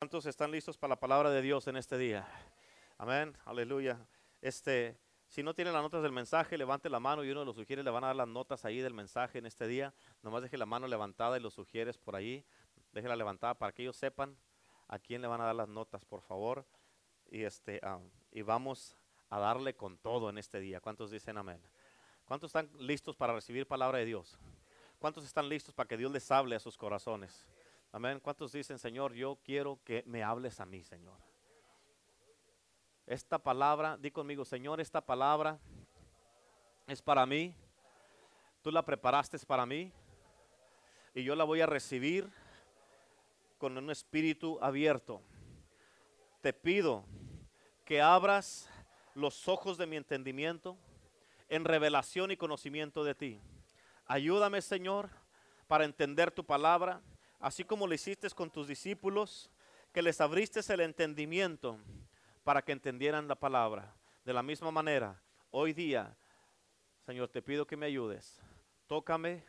¿Cuántos están listos para la palabra de Dios en este día? Amén, aleluya. Este, si no tienen las notas del mensaje, levante la mano y uno de los sugiere, le van a dar las notas ahí del mensaje en este día. Nomás deje la mano levantada y los sugieres por ahí. Déjela levantada para que ellos sepan a quién le van a dar las notas, por favor. Y, este, y vamos a darle con todo en este día. ¿Cuántos dicen amén? ¿Cuántos están listos para recibir palabra de Dios? ¿Cuántos están listos para que Dios les hable a sus corazones? Amén. ¿Cuántos dicen, Señor, yo quiero que me hables a mí, Señor? Esta palabra, di conmigo, Señor, esta palabra es para mí. Tú la preparaste para mí. Y yo la voy a recibir con un espíritu abierto. Te pido que abras los ojos de mi entendimiento en revelación y conocimiento de ti. Ayúdame, Señor, para entender tu palabra así como lo hiciste con tus discípulos, que les abriste el entendimiento para que entendieran la palabra. De la misma manera, hoy día, Señor, te pido que me ayudes. Tócame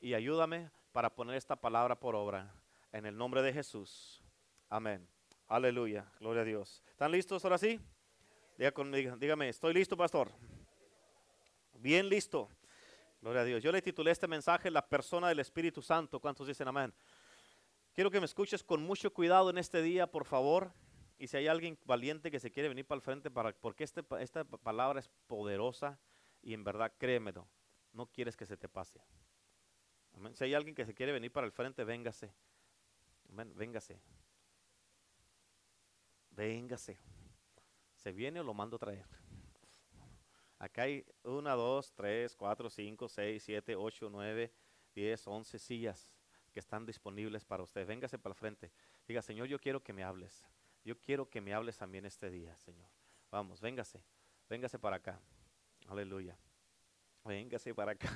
y ayúdame para poner esta palabra por obra. En el nombre de Jesús. Amén. Aleluya. Gloria a Dios. ¿Están listos ahora sí? dígame, estoy listo, pastor. Bien listo. Gloria a Dios. Yo le titulé este mensaje La persona del Espíritu Santo. ¿Cuántos dicen amén? Quiero que me escuches con mucho cuidado en este día, por favor. Y si hay alguien valiente que se quiere venir para el frente, para, porque este, esta palabra es poderosa y en verdad créemelo, no quieres que se te pase. Si hay alguien que se quiere venir para el frente, véngase. Véngase. Véngase. ¿Se viene o lo mando a traer? Acá hay una, dos, tres, cuatro, cinco, seis, siete, ocho, nueve, diez, once sillas que están disponibles para usted. Véngase para el frente. Diga, Señor, yo quiero que me hables. Yo quiero que me hables también este día, Señor. Vamos, véngase. Véngase para acá. Aleluya. Véngase para acá.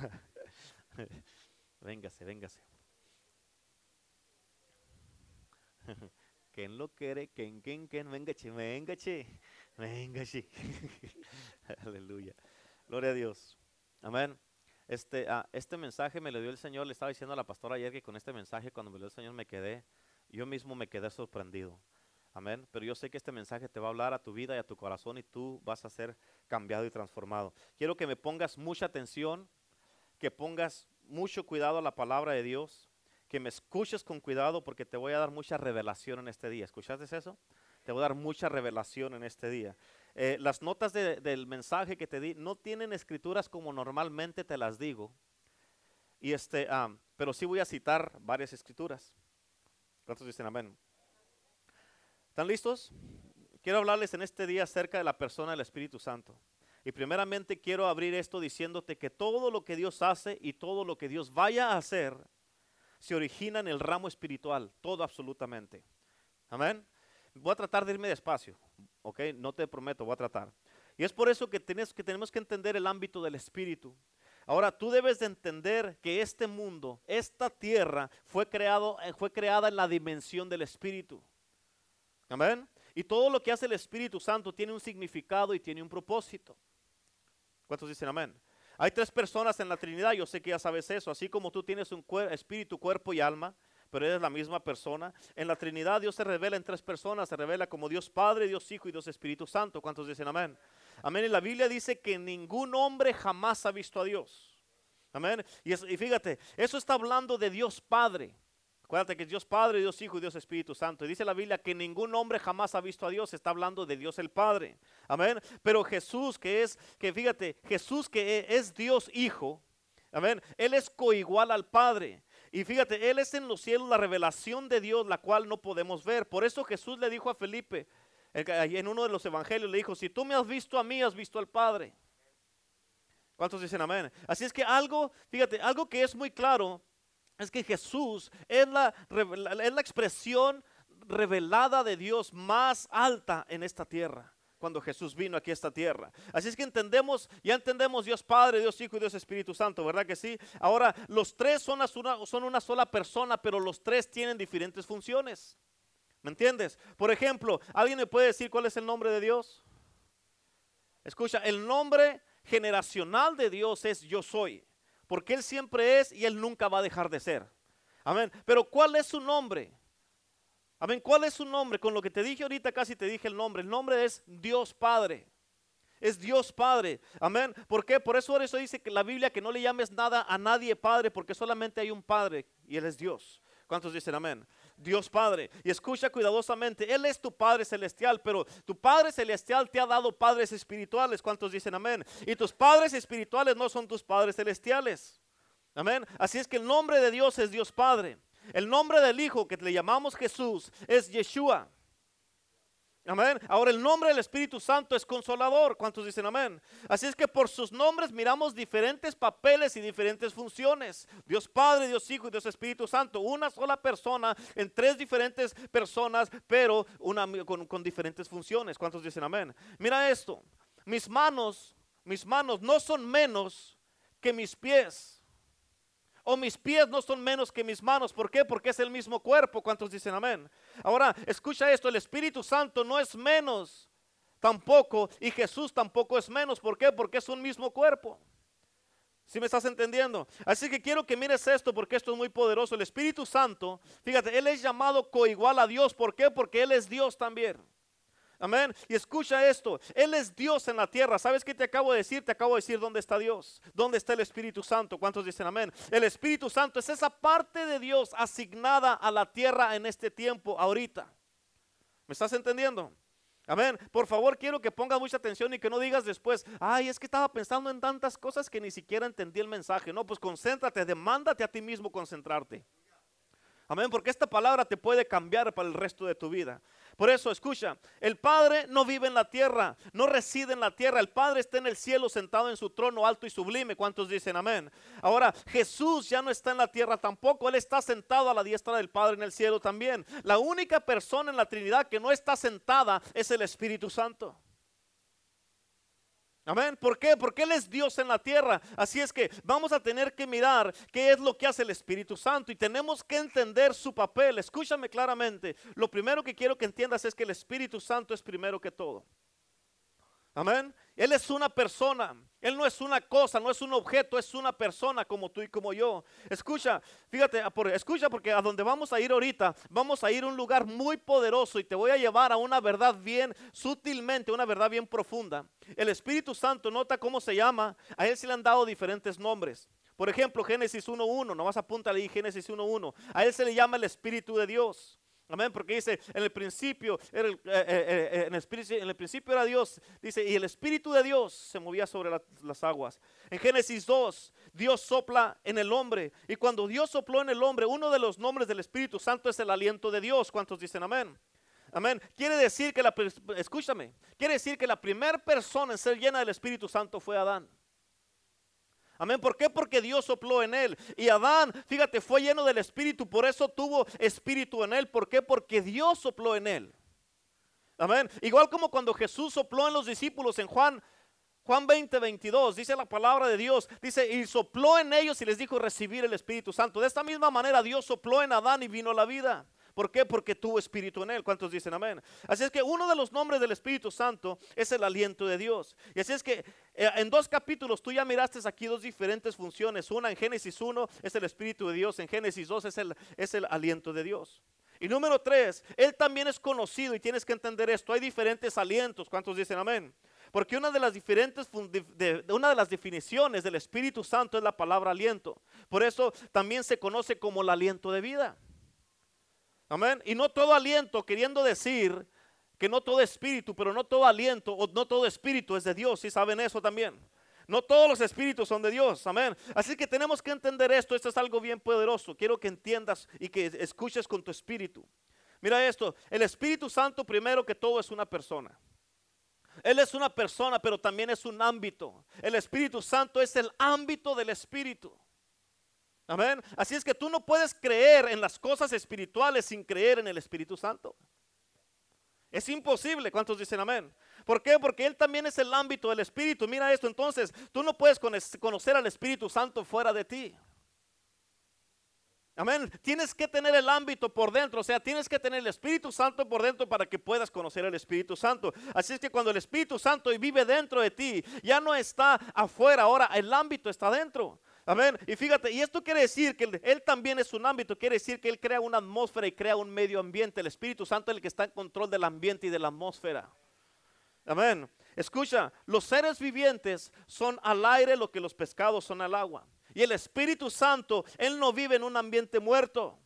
véngase, véngase. ¿Quién lo quiere? ¿Quién, quién, quién? Véngase, véngase. Véngase. Aleluya. Gloria a Dios. Amén. Este, ah, este mensaje me lo dio el Señor, le estaba diciendo a la pastora ayer que con este mensaje cuando me lo dio el Señor me quedé, yo mismo me quedé sorprendido. Amén. Pero yo sé que este mensaje te va a hablar a tu vida y a tu corazón y tú vas a ser cambiado y transformado. Quiero que me pongas mucha atención, que pongas mucho cuidado a la palabra de Dios, que me escuches con cuidado porque te voy a dar mucha revelación en este día. ¿Escuchaste eso? Te voy a dar mucha revelación en este día. Eh, las notas del mensaje que te di no tienen escrituras como normalmente te las digo. Y este, pero sí voy a citar varias escrituras. ¿Cuántos dicen amén? ¿Están listos? Quiero hablarles en este día acerca de la persona del Espíritu Santo. Y primeramente quiero abrir esto diciéndote que todo lo que Dios hace y todo lo que Dios vaya a hacer se origina en el ramo espiritual, todo absolutamente. Amén. Voy a tratar de irme despacio. ¿ok? No te prometo, voy a tratar. Y es por eso que, que tenemos que entender el ámbito del espíritu. Ahora, tú debes de entender que este mundo, esta tierra, fue, creado, eh, fue creada en la dimensión del espíritu. Amén. Y todo lo que hace el Espíritu Santo tiene un significado y tiene un propósito. ¿Cuántos dicen amén? Hay tres personas en la Trinidad, yo sé que ya sabes eso, así como tú tienes un espíritu, cuerpo y alma, pero eres la misma persona. En la Trinidad Dios se revela en tres personas, se revela como Dios Padre, Dios Hijo y Dios Espíritu Santo. ¿Cuántos dicen amén? Amén. Y la Biblia dice que ningún hombre jamás ha visto a Dios. Amén. Y, y fíjate, eso está hablando de Dios Padre. Acuérdate que es Dios Padre, Dios Hijo y Dios Espíritu Santo. Y dice la Biblia que ningún hombre jamás ha visto a Dios. Está hablando de Dios el Padre. Amén. Pero Jesús, que es, que fíjate, Jesús que es Dios Hijo. Amén. Él es coigual al Padre. Y fíjate, Él es en los cielos la revelación de Dios, la cual no podemos ver. Por eso Jesús le dijo a Felipe, en uno de los evangelios, le dijo, si tú me has visto a mí, has visto al Padre. ¿Cuántos dicen amén? Así es que algo, fíjate, algo que es muy claro es que Jesús es la, es la expresión revelada de Dios más alta en esta tierra cuando Jesús vino aquí a esta tierra. Así es que entendemos, ya entendemos Dios Padre, Dios Hijo y Dios Espíritu Santo, ¿verdad que sí? Ahora, los tres son una, son una sola persona, pero los tres tienen diferentes funciones. ¿Me entiendes? Por ejemplo, ¿alguien me puede decir cuál es el nombre de Dios? Escucha, el nombre generacional de Dios es yo soy, porque Él siempre es y Él nunca va a dejar de ser. Amén. Pero ¿cuál es su nombre? Amén. ¿Cuál es su nombre? Con lo que te dije ahorita casi te dije el nombre. El nombre es Dios Padre. Es Dios Padre. Amén. ¿Por qué? Por eso, eso dice que la Biblia que no le llames nada a nadie Padre, porque solamente hay un Padre y Él es Dios. ¿Cuántos dicen amén? Dios Padre. Y escucha cuidadosamente, Él es tu Padre celestial, pero tu Padre celestial te ha dado padres espirituales. ¿Cuántos dicen amén? Y tus padres espirituales no son tus padres celestiales. Amén. Así es que el nombre de Dios es Dios Padre. El nombre del Hijo que le llamamos Jesús es Yeshua. Amén. Ahora el nombre del Espíritu Santo es consolador. ¿Cuántos dicen amén? Así es que por sus nombres miramos diferentes papeles y diferentes funciones. Dios Padre, Dios Hijo y Dios Espíritu Santo. Una sola persona en tres diferentes personas, pero una, con, con diferentes funciones. ¿Cuántos dicen amén? Mira esto. Mis manos, mis manos no son menos que mis pies o mis pies no son menos que mis manos. ¿Por qué? Porque es el mismo cuerpo. ¿Cuántos dicen amén? Ahora, escucha esto, el Espíritu Santo no es menos tampoco y Jesús tampoco es menos. ¿Por qué? Porque es un mismo cuerpo. Si me estás entendiendo? Así que quiero que mires esto porque esto es muy poderoso. El Espíritu Santo, fíjate, Él es llamado coigual a Dios. ¿Por qué? Porque Él es Dios también. Amén. Y escucha esto. Él es Dios en la tierra. ¿Sabes qué te acabo de decir? Te acabo de decir dónde está Dios. ¿Dónde está el Espíritu Santo? ¿Cuántos dicen amén? El Espíritu Santo es esa parte de Dios asignada a la tierra en este tiempo, ahorita. ¿Me estás entendiendo? Amén. Por favor, quiero que pongas mucha atención y que no digas después, ay, es que estaba pensando en tantas cosas que ni siquiera entendí el mensaje. No, pues concéntrate, demándate a ti mismo concentrarte. Amén, porque esta palabra te puede cambiar para el resto de tu vida. Por eso, escucha, el Padre no vive en la tierra, no reside en la tierra. El Padre está en el cielo sentado en su trono alto y sublime. ¿Cuántos dicen amén? Ahora, Jesús ya no está en la tierra tampoco. Él está sentado a la diestra del Padre en el cielo también. La única persona en la Trinidad que no está sentada es el Espíritu Santo. Amén. ¿Por qué? Porque Él es Dios en la tierra. Así es que vamos a tener que mirar qué es lo que hace el Espíritu Santo y tenemos que entender su papel. Escúchame claramente. Lo primero que quiero que entiendas es que el Espíritu Santo es primero que todo. Amén. Él es una persona. Él no es una cosa, no es un objeto, es una persona como tú y como yo. Escucha, fíjate, escucha porque a donde vamos a ir ahorita, vamos a ir a un lugar muy poderoso y te voy a llevar a una verdad bien sutilmente, una verdad bien profunda. El Espíritu Santo, nota cómo se llama, a él se le han dado diferentes nombres. Por ejemplo, Génesis 1.1, nomás apúntale ahí Génesis 1.1. A él se le llama el Espíritu de Dios. Amén, porque dice, en el principio, era eh, eh, eh, en, el, principio era Dios, dice, y el Espíritu de Dios se movía sobre las aguas. En Génesis 2, Dios sopla en el hombre, y cuando Dios sopló en el hombre, uno de los nombres del Espíritu Santo es el aliento de Dios. ¿Cuántos dicen amén? Amén. Quiere decir que la, escúchame, quiere decir que la primera persona en ser llena del Espíritu Santo fue Adán. Amén. ¿Por qué? Porque Dios sopló en él. Y Adán, fíjate, fue lleno del Espíritu. Por eso tuvo Espíritu en él. ¿Por qué? Porque Dios sopló en él. Amén. Igual como cuando Jesús sopló en los discípulos en Juan. Juan 20, 22, dice la palabra de Dios, dice, y sopló en ellos y les dijo recibir el Espíritu Santo. De esta misma manera Dios sopló en Adán y vino la vida. ¿Por qué? Porque tuvo espíritu en él. ¿Cuántos dicen amén? Así es que uno de los nombres del Espíritu Santo es el aliento de Dios. Y así es que eh, en dos capítulos tú ya miraste aquí dos diferentes funciones. Una en Génesis 1 es el Espíritu de Dios, en Génesis 2 es el, es el aliento de Dios. Y número tres, Él también es conocido y tienes que entender esto. Hay diferentes alientos. ¿Cuántos dicen amén? Porque una de las diferentes una de las definiciones del Espíritu Santo es la palabra aliento. Por eso también se conoce como el aliento de vida. Amén. Y no todo aliento, queriendo decir que no todo espíritu, pero no todo aliento o no todo espíritu es de Dios. Si saben eso también. No todos los espíritus son de Dios. Amén. Así que tenemos que entender esto. Esto es algo bien poderoso. Quiero que entiendas y que escuches con tu espíritu. Mira esto. El Espíritu Santo primero que todo es una persona. Él es una persona, pero también es un ámbito. El Espíritu Santo es el ámbito del Espíritu. Amén. Así es que tú no puedes creer en las cosas espirituales sin creer en el Espíritu Santo. Es imposible. ¿Cuántos dicen amén? ¿Por qué? Porque Él también es el ámbito del Espíritu. Mira esto, entonces tú no puedes conocer al Espíritu Santo fuera de ti. Amén. Tienes que tener el ámbito por dentro, o sea, tienes que tener el Espíritu Santo por dentro para que puedas conocer al Espíritu Santo. Así es que cuando el Espíritu Santo vive dentro de ti, ya no está afuera, ahora el ámbito está dentro. Amén. Y fíjate, y esto quiere decir que él, también es un ámbito, quiere decir que Él crea una atmósfera y crea un medio ambiente. El Espíritu Santo es el que está en control del ambiente y de la atmósfera. Amén. Escucha, los seres vivientes son al aire lo que los pescados son al agua. Y el Espíritu Santo, Él no vive en un ambiente muerto.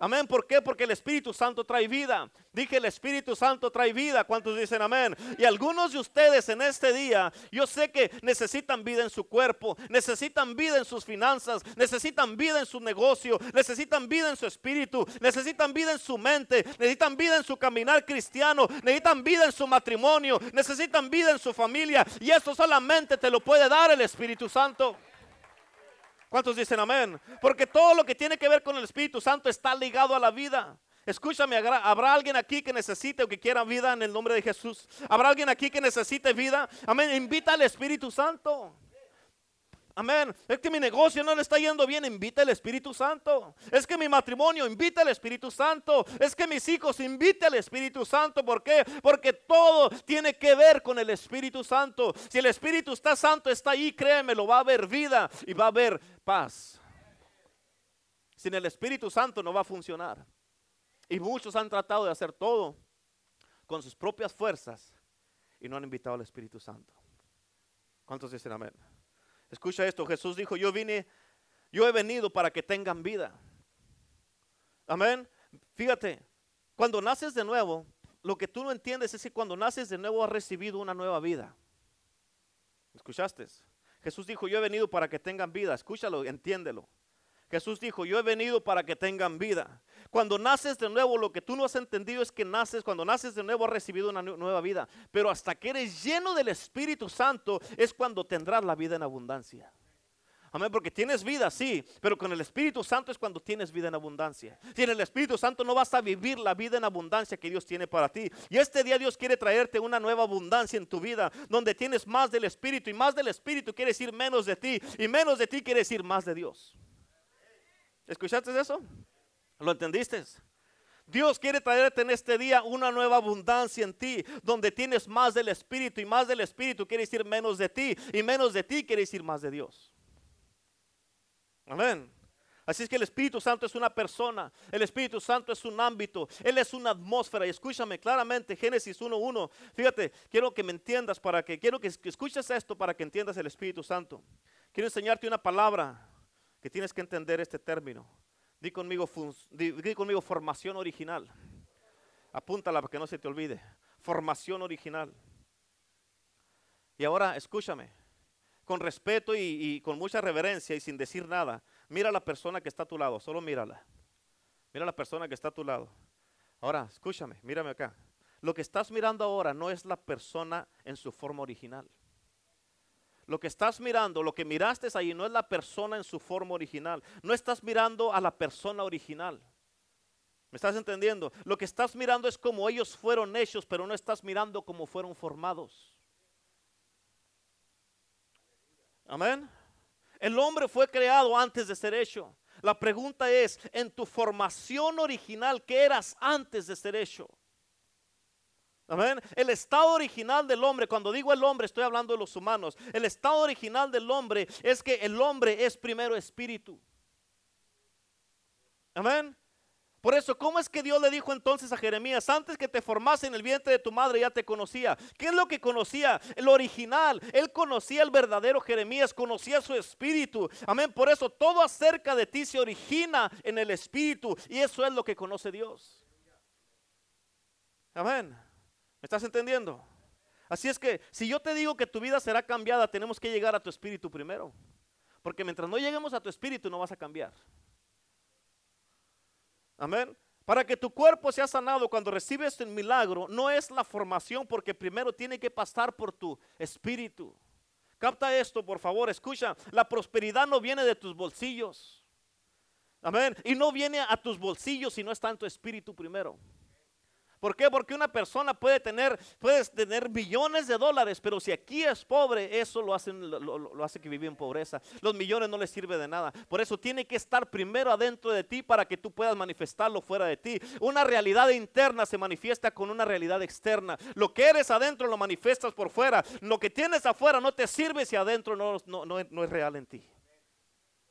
Amén. ¿Por qué? Porque el Espíritu Santo trae vida. Dije, el Espíritu Santo trae vida. ¿Cuántos dicen amén? Y algunos de ustedes en este día, yo sé que necesitan vida en su cuerpo, necesitan vida en sus finanzas, necesitan vida en su negocio, necesitan vida en su espíritu, necesitan vida en su mente, necesitan vida en su caminar cristiano, necesitan vida en su matrimonio, necesitan vida en su familia. Y esto solamente te lo puede dar el Espíritu Santo. ¿Cuántos dicen amén? Porque todo lo que tiene que ver con el Espíritu Santo está ligado a la vida. Escúchame, ¿habrá alguien aquí que necesite o que quiera vida en el nombre de Jesús? ¿Habrá alguien aquí que necesite vida? Amén. Invita al Espíritu Santo. Amén. Es que mi negocio no le está yendo bien, invita al Espíritu Santo. Es que mi matrimonio, invita al Espíritu Santo. Es que mis hijos, invita al Espíritu Santo. ¿Por qué? Porque todo tiene que ver con el Espíritu Santo. Si el Espíritu está santo, está ahí, créeme, lo va a haber vida y va a haber paz. Sin el Espíritu Santo no va a funcionar. Y muchos han tratado de hacer todo con sus propias fuerzas y no han invitado al Espíritu Santo. ¿Cuántos dicen amén? Escucha esto, Jesús dijo, yo vine, yo he venido para que tengan vida. Amén. Fíjate, cuando naces de nuevo, lo que tú no entiendes es que cuando naces de nuevo has recibido una nueva vida. ¿Escuchaste? Jesús dijo, yo he venido para que tengan vida. Escúchalo, entiéndelo. Jesús dijo, yo he venido para que tengan vida. Cuando naces de nuevo, lo que tú no has entendido es que naces, cuando naces de nuevo has recibido una nueva vida. Pero hasta que eres lleno del Espíritu Santo es cuando tendrás la vida en abundancia. Amén, porque tienes vida, sí, pero con el Espíritu Santo es cuando tienes vida en abundancia. Sin el Espíritu Santo no vas a vivir la vida en abundancia que Dios tiene para ti. Y este día Dios quiere traerte una nueva abundancia en tu vida, donde tienes más del Espíritu y más del Espíritu quiere decir menos de ti y menos de ti quiere decir más de Dios. ¿Escuchaste eso? ¿Lo entendiste? Dios quiere traerte en este día una nueva abundancia en ti, donde tienes más del Espíritu y más del Espíritu quiere decir menos de ti y menos de ti quiere decir más de Dios. Amén. Así es que el Espíritu Santo es una persona, el Espíritu Santo es un ámbito, Él es una atmósfera. Y escúchame claramente, Génesis 1.1. Fíjate, quiero que me entiendas para que, quiero que escuches esto para que entiendas el Espíritu Santo. Quiero enseñarte una palabra que tienes que entender este término. Di conmigo, formación original. Apúntala para que no se te olvide. Formación original. Y ahora escúchame, con respeto y, y, con mucha reverencia y sin decir nada, mira a la persona que está a tu lado, solo mírala. Mira a la persona que está a tu lado. Ahora, escúchame, mírame acá. Lo que estás mirando ahora no es la persona en su forma original. Lo que estás mirando, lo que miraste ahí no es la persona en su forma original. No estás mirando a la persona original. ¿Me estás entendiendo? Lo que estás mirando es como ellos fueron hechos, pero no estás mirando cómo fueron formados. Amén. El hombre fue creado antes de ser hecho. La pregunta es, en tu formación original, ¿qué eras antes de ser hecho? Amén. El estado original del hombre, cuando digo el hombre, estoy hablando de los humanos. El estado original del hombre es que el hombre es primero espíritu. Amén. Por eso, ¿cómo es que Dios le dijo entonces a Jeremías, antes que te formase en el vientre de tu madre ya te conocía? ¿Qué es lo que conocía? El original. Él conocía el verdadero Jeremías, conocía su espíritu. Amén. Por eso todo acerca de ti se origina en el espíritu y eso es lo que conoce Dios. Amén. ¿Me estás entendiendo? Así es que si yo te digo que tu vida será cambiada, tenemos que llegar a tu espíritu primero. Porque mientras no lleguemos a tu espíritu no vas a cambiar. Amén. Para que tu cuerpo sea sanado cuando recibes el milagro, no es la formación porque primero tiene que pasar por tu espíritu. Capta esto, por favor, escucha. La prosperidad no viene de tus bolsillos. Amén. Y no viene a tus bolsillos si no está en tu espíritu primero. ¿Por qué? Porque una persona puede tener, puedes tener billones de dólares, pero si aquí es pobre, eso lo, lo, hace que vive en pobreza. Los millones no le sirve de nada. Por eso tiene que estar primero adentro de ti para que tú puedas manifestarlo fuera de ti. Una realidad interna se manifiesta con una realidad externa. Lo que eres adentro lo manifiestas por fuera. Lo que tienes afuera no te sirve si adentro no, no, no es real en ti.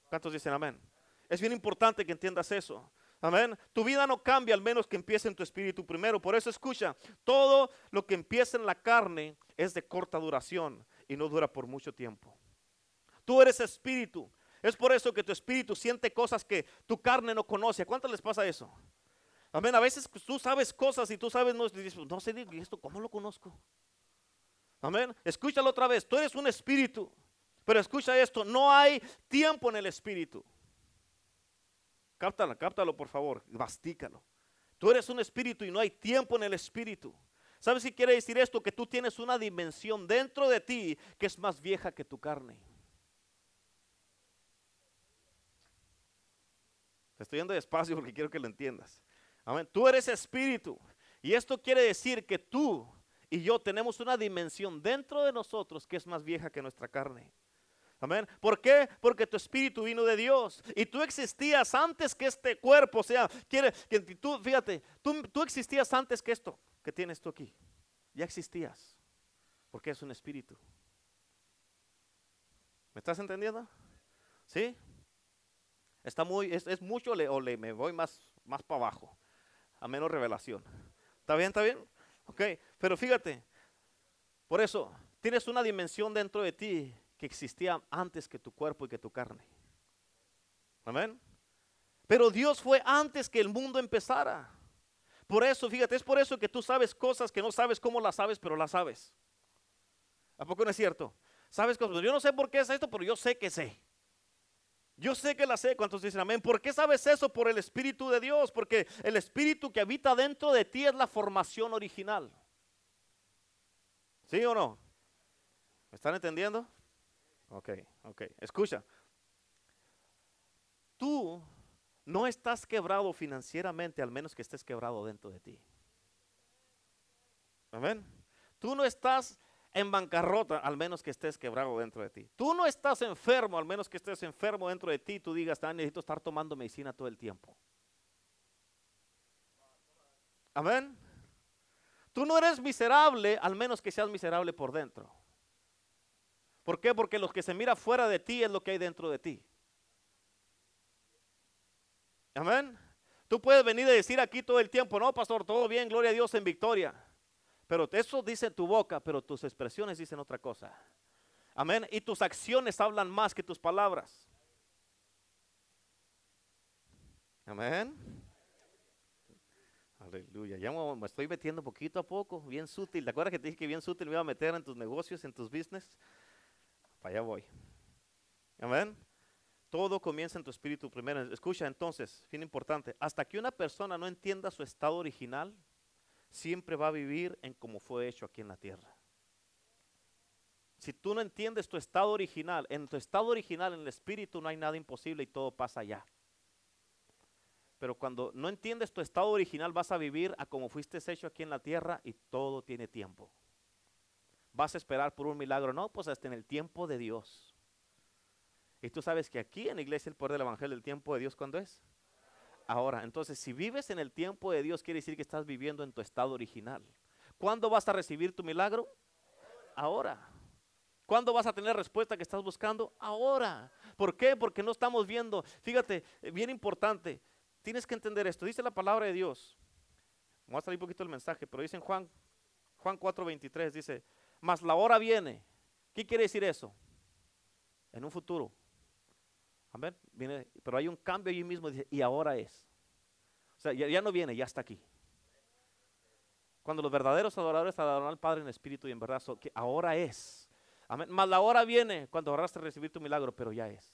¿Cuántos dicen amén? Es bien importante que entiendas eso. Amén. Tu vida no cambia al menos que empiece en tu espíritu primero. Por eso escucha, todo lo que empieza en la carne es de corta duración y no dura por mucho tiempo. Tú eres espíritu. Es por eso que tu espíritu siente cosas que tu carne no conoce. ¿A cuántos les pasa eso? Amén. A veces tú sabes cosas y tú sabes, no, no sé, esto cómo lo conozco? Amén. Escúchalo otra vez. Tú eres un espíritu. Pero escucha esto, no hay tiempo en el espíritu. Cáptalo, cáptalo por favor, bastícalo. Tú eres un espíritu y no hay tiempo en el espíritu. ¿Sabes si quiere decir esto? Que tú tienes una dimensión dentro de ti que es más vieja que tu carne. Te estoy yendo despacio porque quiero que lo entiendas. Amén. Tú eres espíritu. Y esto quiere decir que tú y yo tenemos una dimensión dentro de nosotros que es más vieja que nuestra carne. Amén. ¿Por qué? Porque tu espíritu vino de Dios y tú existías antes que este cuerpo. Sea, que tú, fíjate, tú, tú existías antes que esto que tienes tú aquí. Ya existías. Porque es un espíritu. ¿Me estás entendiendo? ¿Sí? Está muy, es, mucho o le, me voy más, más para abajo, a menos revelación. ¿Está bien? ¿Está bien? Ok, pero fíjate, por eso tienes una dimensión dentro de ti que existía antes que tu cuerpo y que tu carne. Amén. Pero Dios fue antes que el mundo empezara. Por eso, fíjate, es por eso que tú sabes cosas que no sabes cómo las sabes, pero las sabes. ¿A poco no es cierto? Sabes cosas, yo no sé por qué es esto, pero yo sé que sé. Yo sé que la sé. ¿Cuántos dicen amén? ¿Por qué sabes eso? Por el Espíritu de Dios. Porque el Espíritu que habita dentro de ti es la formación original. ¿Sí o no? ¿Me están entendiendo? Ok, ok. Escucha. Tú no estás quebrado financieramente al menos que estés quebrado dentro de ti. Amén. Tú no estás en bancarrota, al menos que estés quebrado dentro de ti. Tú no estás enfermo, al menos que estés enfermo dentro de ti. Tú digas, ah, necesito estar tomando medicina todo el tiempo. Amén. Tú no eres miserable, al menos que seas miserable por dentro. ¿Por qué? Porque lo que se mira fuera de ti es lo que hay dentro de ti. Amén. Tú puedes venir a decir aquí todo el tiempo, no, pastor, todo bien, gloria a Dios en victoria. Pero eso dice tu boca, pero tus expresiones dicen otra cosa. Amén. Y tus acciones hablan más que tus palabras. Amén. Aleluya. Ya me estoy metiendo poquito a poco, bien sutil. ¿Te acuerdas que te dije que bien sutil me iba a meter en tus negocios, en tus business? Para allá voy. Amén. Todo comienza en tu espíritu primero. Escucha entonces, fin importante. Hasta que una persona no entienda su estado original, siempre va a vivir en como fue hecho aquí en la tierra. Si tú no entiendes tu estado original, en tu estado original, en el espíritu, no hay nada imposible y todo pasa allá. Pero cuando no entiendes tu estado original, vas a vivir a como fuiste hecho aquí en la tierra y todo tiene tiempo. Vas a esperar por un milagro, no, pues hasta en el tiempo de Dios. Y tú sabes que aquí en la iglesia el poder del evangelio, el tiempo de Dios, ¿cuándo es? ahora. Entonces, si vives en el tiempo de Dios, quiere decir que estás viviendo en tu estado original. ¿Cuándo vas a recibir tu milagro? Ahora. ¿Cuándo vas a tener respuesta que estás buscando? Ahora. ¿Por qué? Porque no estamos viendo. Fíjate, eh, bien importante. Tienes que entender esto. Dice la palabra de Dios. Vamos a salir un poquito el mensaje, pero dice en Juan, Juan 4:23, dice, mas la hora viene. ¿Qué quiere decir eso? En un futuro. Amén. Viene, pero hay un cambio allí mismo, dice, y ahora es. O sea, ya, no viene, ya está aquí. Cuando los verdaderos adoradores adoran al Padre en espíritu y en verdad, que ahora es. Amén. Más la hora viene cuando ahorraste recibir tu milagro, pero ya es.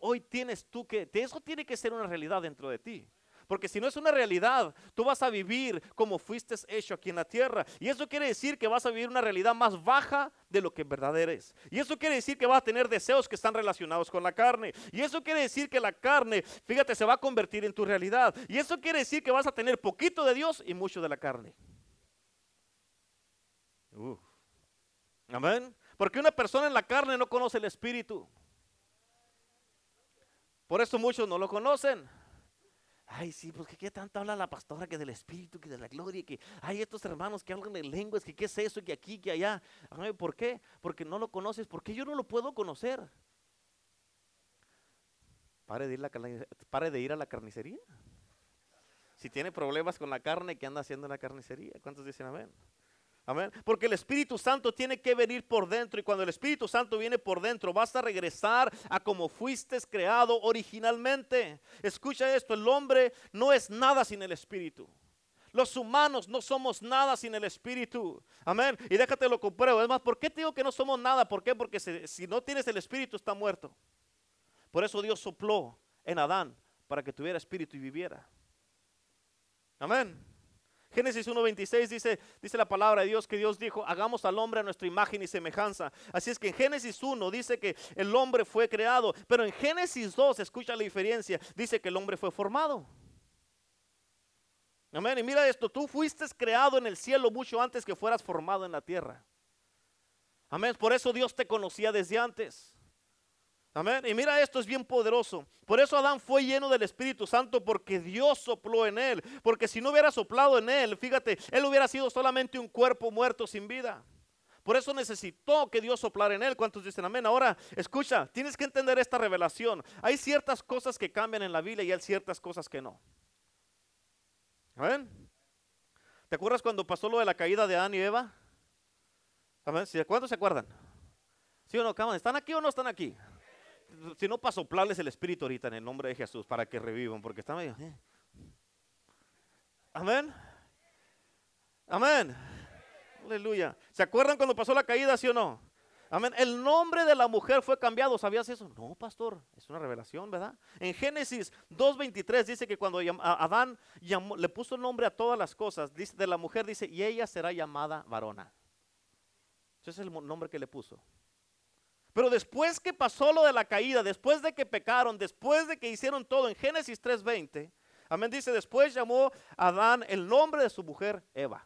hoy tienes tú que, eso tiene que ser una realidad dentro de ti. Porque si no es una realidad, tú vas a vivir como fuiste hecho aquí en la tierra. Y eso quiere decir que vas a vivir una realidad más baja de lo que en verdad eres. Y eso quiere decir que vas a tener deseos que están relacionados con la carne. Y eso quiere decir que la carne, fíjate, se va a convertir en tu realidad. Y eso quiere decir que vas a tener poquito de Dios y mucho de la carne. Amén. Porque una persona en la carne no conoce el Espíritu. Por eso muchos no lo conocen. Ay, sí, pues que qué tanto habla la pastora que del Espíritu, que de la gloria, que hay estos hermanos que hablan de lenguas, que qué es eso, que aquí, que allá. ¿Por qué? Porque no lo conoces, porque yo no lo puedo conocer. Pare de ir, la pare de ir a la carnicería. Si tiene problemas con la carne, ¿qué anda haciendo en la carnicería? ¿Cuántos dicen amén? Amén. Porque el Espíritu Santo tiene que venir por dentro y cuando el Espíritu Santo viene por dentro vas a regresar a como fuiste creado originalmente. Escucha esto, el hombre no es nada sin el Espíritu. Los humanos no somos nada sin el Espíritu. Amén. Y déjate lo compruebo. Es más, ¿por qué te digo que no somos nada? ¿Por qué? Porque si, si no tienes el Espíritu está muerto. Por eso Dios sopló en Adán para que tuviera espíritu y viviera. Amén. Génesis 1.26 dice, dice la palabra de Dios que Dios dijo, hagamos al hombre a nuestra imagen y semejanza. Así es que en Génesis 1 dice que el hombre fue creado, pero en Génesis 2, escucha la diferencia, dice que el hombre fue formado. Amén. Y mira esto, tú fuiste creado en el cielo mucho antes que fueras formado en la tierra. Amén. Por eso Dios te conocía desde antes. Amén. Y mira esto es bien poderoso. Por eso Adán fue lleno del Espíritu Santo porque Dios sopló en él. Porque si no hubiera soplado en él, fíjate, él hubiera sido solamente un cuerpo muerto sin vida. Por eso necesitó que Dios soplara en él. ¿Cuántos dicen amén? Ahora, escucha, tienes que entender esta revelación. Hay ciertas cosas que cambian en la Biblia y hay ciertas cosas que no. Amén. ¿Te acuerdas cuando pasó lo de la caída de Adán y Eva? Amén. ¿Cuántos se acuerdan? ¿Sí o no? ¿Están aquí o no están aquí? Si no, para soplarles el espíritu ahorita en el nombre de Jesús para que revivan, porque están medio. eh. Amén. Amén. Aleluya. ¿Se acuerdan cuando pasó la caída, sí o no? Amén. El nombre de la mujer fue cambiado. ¿Sabías eso? No, pastor. Es una revelación, ¿verdad? En Génesis 2.23 dice que cuando Adán le puso nombre a todas las cosas, dice, de la mujer dice, y ella será llamada varona. Ese es el nombre que le puso. Pero después que pasó lo de la caída, después de que pecaron, después de que hicieron todo, en Génesis 3.20, amén, dice, después llamó Adán el nombre de su mujer Eva.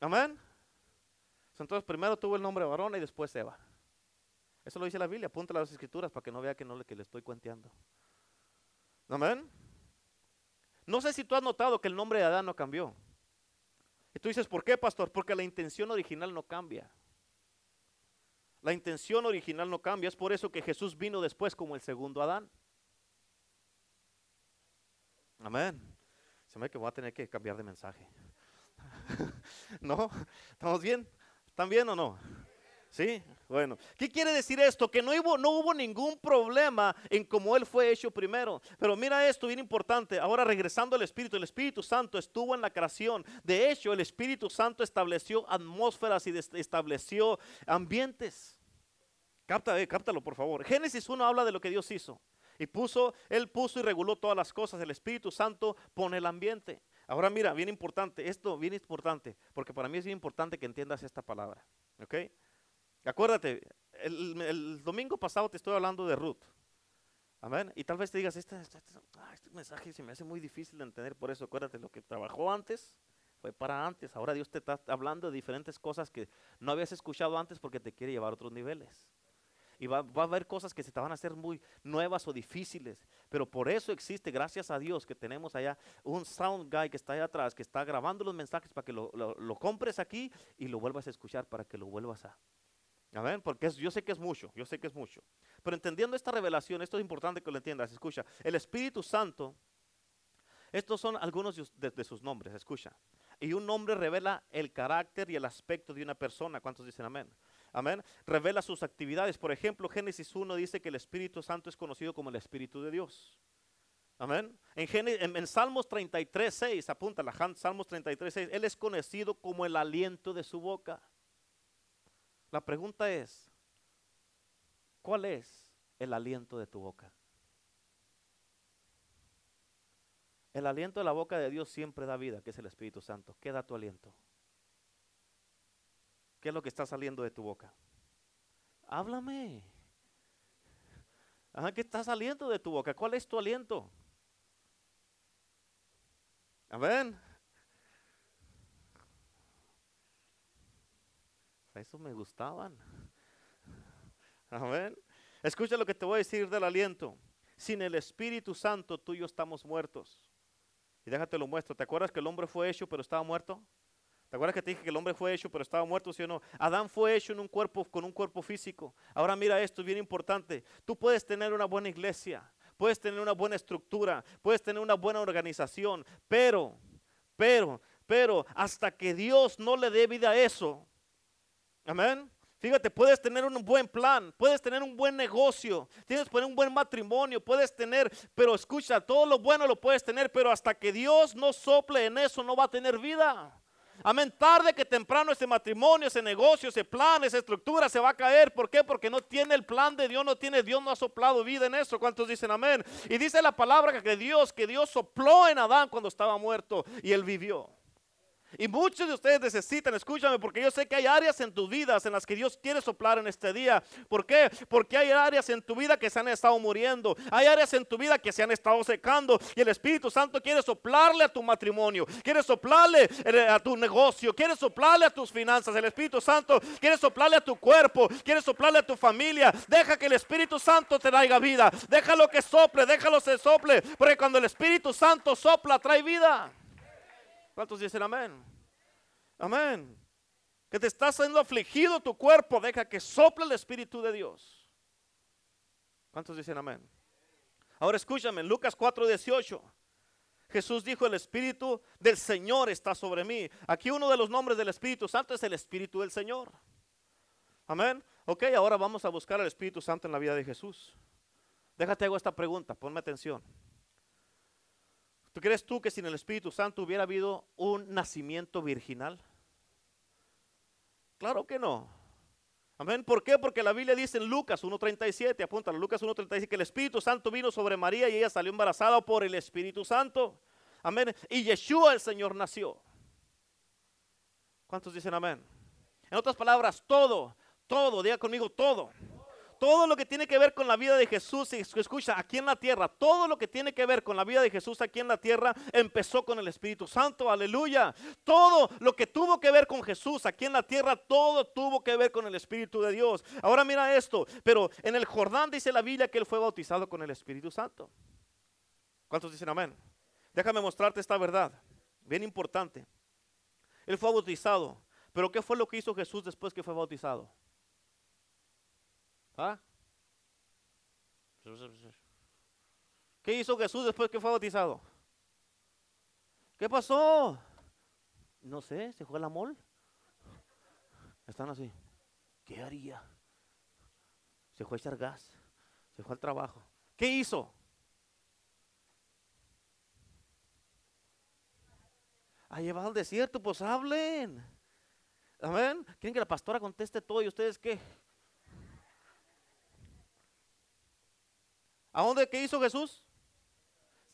Amén. Entonces primero tuvo el nombre varona y después Eva. Eso lo dice la Biblia, apunta las escrituras para que no vea que no que le estoy cuenteando. Amén. No sé si tú has notado que el nombre de Adán no cambió. Y tú dices, ¿por qué, pastor? Porque la intención original no cambia. La intención original no cambia. Es por eso que Jesús vino después como el segundo Adán. Amén. Se me ve que voy a tener que cambiar de mensaje. ¿No? ¿Estamos bien? ¿Están bien o no? Sí, bueno. ¿Qué quiere decir esto? Que no hubo, no hubo ningún problema en cómo Él fue hecho primero. Pero mira esto, bien importante. Ahora regresando al Espíritu, el Espíritu Santo estuvo en la creación. De hecho, el Espíritu Santo estableció atmósferas y estableció ambientes. Capta, eh, cáptalo, por favor. Génesis 1 habla de lo que Dios hizo. Y puso, Él puso y reguló todas las cosas. El Espíritu Santo pone el ambiente. Ahora mira, bien importante, esto bien importante, porque para mí es bien importante que entiendas esta palabra. ¿Ok? Acuérdate, el, domingo pasado te estoy hablando de Ruth. Amén. Y tal vez te digas, ah, este mensaje se me hace muy difícil de entender. Por eso, acuérdate, lo que trabajó antes fue para antes. Ahora Dios te está hablando de diferentes cosas que no habías escuchado antes porque te quiere llevar a otros niveles. Y va, a haber cosas que se te van a hacer muy nuevas o difíciles. Pero por eso existe, gracias a Dios, que tenemos allá un sound guy que está allá atrás, que está grabando los mensajes para que lo- lo compres aquí y lo vuelvas a escuchar para que lo vuelvas a. Amén, porque yo sé que es mucho, yo sé que es mucho. Pero entendiendo esta revelación, esto es importante que lo entiendas. Escucha, el Espíritu Santo, estos son algunos de, us- de- de sus nombres, escucha. Y un nombre revela el carácter y el aspecto de una persona. ¿Cuántos dicen amén? Amén. Revela sus actividades. Por ejemplo, Génesis 1 dice que el Espíritu Santo es conocido como el Espíritu de Dios. Amén. En, en- en Salmos 33, 6, apúntala, Jan- Salmos 33, 6, Él es conocido como el aliento de su boca. La pregunta es, ¿cuál es el aliento de tu boca? El aliento de la boca de Dios siempre da vida, que es el Espíritu Santo. ¿Qué da tu aliento? ¿Qué es lo que está saliendo de tu boca? Háblame. Ajá, ¿Qué está saliendo de tu boca? ¿Cuál es tu aliento? Amén. Eso me gustaban. Amén. Escucha lo que te voy a decir del aliento. Sin el Espíritu Santo tú y yo estamos muertos. Y déjate lo muestro. ¿Te acuerdas que el hombre fue hecho pero estaba muerto? ¿Te acuerdas que te dije que el hombre fue hecho pero estaba muerto, sí o no? Adán fue hecho en un cuerpo con un cuerpo físico. Ahora mira esto, es bien importante. Tú puedes tener una buena iglesia, puedes tener una buena estructura, puedes tener una buena organización, pero, pero, pero, hasta que Dios no le dé vida a eso, amén. Fíjate, puedes tener un buen plan, puedes tener un buen negocio, tienes poner un buen matrimonio, puedes tener, pero escucha, todo lo bueno lo puedes tener, pero hasta que Dios no sople en eso no va a tener vida. Amén, tarde que temprano ese matrimonio, ese negocio, ese plan, esa estructura se va a caer. ¿Por qué? Porque no tiene el plan de Dios, no tiene Dios, no ha soplado vida en eso. ¿Cuántos dicen amén? Y dice la palabra que Dios, que Dios sopló en Adán cuando estaba muerto y él vivió. Y muchos de ustedes necesitan, escúchame, porque yo sé que hay áreas en tus vidas en las que Dios quiere soplar en este día. ¿Por qué? Porque hay áreas en tu vida que se han estado muriendo. Hay áreas en tu vida que se han estado secando. Y el Espíritu Santo quiere soplarle a tu matrimonio. Quiere soplarle eh, a tu negocio. Quiere soplarle a tus finanzas. El Espíritu Santo quiere soplarle a tu cuerpo. Quiere soplarle a tu familia. Deja que el Espíritu Santo te traiga vida. Déjalo que sople. Déjalo que sople. Porque cuando el Espíritu Santo sopla, trae vida. ¿Cuántos dicen amén? Amén. Que te está haciendo afligido tu cuerpo, deja que sople el Espíritu de Dios. ¿Cuántos dicen amén? Ahora escúchame, Lucas 4:18. Jesús dijo, el Espíritu del Señor está sobre mí. Aquí uno de los nombres del Espíritu Santo es el Espíritu del Señor. Amén. Ok, ahora vamos a buscar al Espíritu Santo en la vida de Jesús. Déjate hago esta pregunta, ponme atención. ¿Tú crees tú que sin el Espíritu Santo hubiera habido un nacimiento virginal? Claro que no. Amén. ¿Por qué? Porque la Biblia dice en Lucas 1.37, apúntalo, Lucas 1.37, que el Espíritu Santo vino sobre María y ella salió embarazada por el Espíritu Santo. Amén. Y Yeshua el Señor nació. ¿Cuántos dicen amén? En otras palabras, todo, todo, diga conmigo todo todo lo que tiene que ver con la vida de Jesús, escucha, aquí en la tierra, todo lo que tiene que ver con la vida de Jesús aquí en la tierra empezó con el Espíritu Santo, aleluya. Todo lo que tuvo que ver con Jesús aquí en la tierra, todo tuvo que ver con el Espíritu de Dios. Ahora mira esto, pero en el Jordán dice la Biblia que él fue bautizado con el Espíritu Santo. ¿Cuántos dicen amén? Déjame mostrarte esta verdad, bien importante. Él fue bautizado, pero ¿qué fue lo que hizo Jesús después que fue bautizado? ¿Ah? ¿Qué hizo Jesús después que fue bautizado? ¿Qué pasó? No sé, se fue al amor. Están así. ¿Qué haría? Se fue a echar gas. Se fue al trabajo. ¿Qué hizo? Ha llevado al desierto, pues hablen. Amén. Quieren que la pastora conteste todo y ustedes qué? ¿A dónde qué hizo Jesús?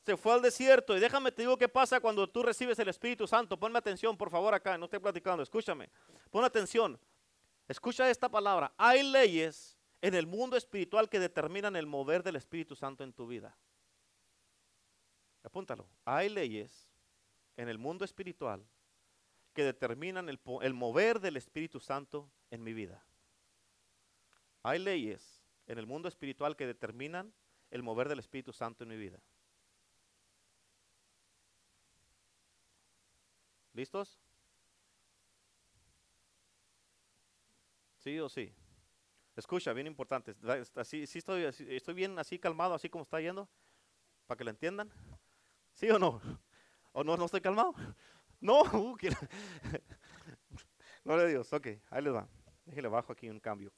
Se fue al desierto. Y déjame te digo qué pasa cuando tú recibes el Espíritu Santo. Ponme atención, por favor, acá. No estoy platicando. Escúchame. Pon atención. Escucha esta palabra. Hay leyes en el mundo espiritual que determinan el mover del Espíritu Santo en tu vida. Apúntalo. Hay leyes en el mundo espiritual que determinan el, el, mover del Espíritu Santo en mi vida. Hay leyes en el mundo espiritual que determinan el mover del Espíritu Santo en mi vida. ¿Listos? ¿Sí o sí? Escucha, bien importante. Así, sí estoy, estoy bien así calmado, así como está yendo, para que lo entiendan. ¿Sí o no? ¿O no, no estoy calmado? No, uh, no le Dios. Ok, ahí les va. Déjale bajo aquí un cambio.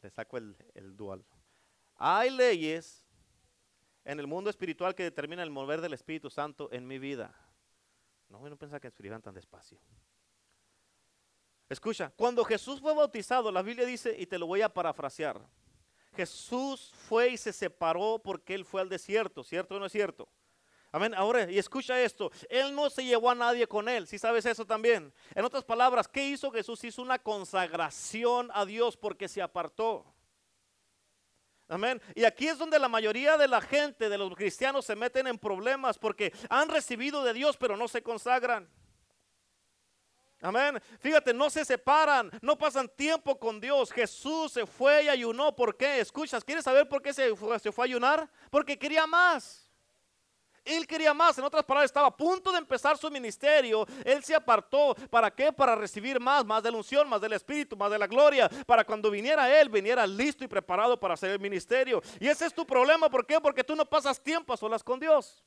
Le saco el dual. Hay leyes en el mundo espiritual que determinan el mover del Espíritu Santo en mi vida. No, no pensar que escriban tan despacio. Escucha, cuando Jesús fue bautizado, la Biblia dice, y te lo voy a parafrasear, Jesús fue y se separó porque él fue al desierto, ¿cierto o no es cierto? Amén. Ahora, y escucha esto, él no se llevó a nadie con él, si sabes eso también. En otras palabras, ¿qué hizo Jesús? Hizo una consagración a Dios porque se apartó. Amén. Y aquí es donde la mayoría de la gente, de los cristianos, se meten en problemas porque han recibido de Dios, pero no se consagran. Amén. Fíjate, no se separan, no pasan tiempo con Dios. Jesús se fue y ayunó. ¿Por qué? Escuchas, ¿quieres saber por qué se fue, se fue a ayunar? Porque quería más. Él quería más, en otras palabras, estaba a punto de empezar su ministerio. Él se apartó. ¿Para qué? Para recibir más, más de la unción, más del Espíritu, más de la gloria. Para cuando viniera Él, viniera listo y preparado para hacer el ministerio. Y ese es tu problema. ¿Por qué? Porque tú no pasas tiempo a solas con Dios.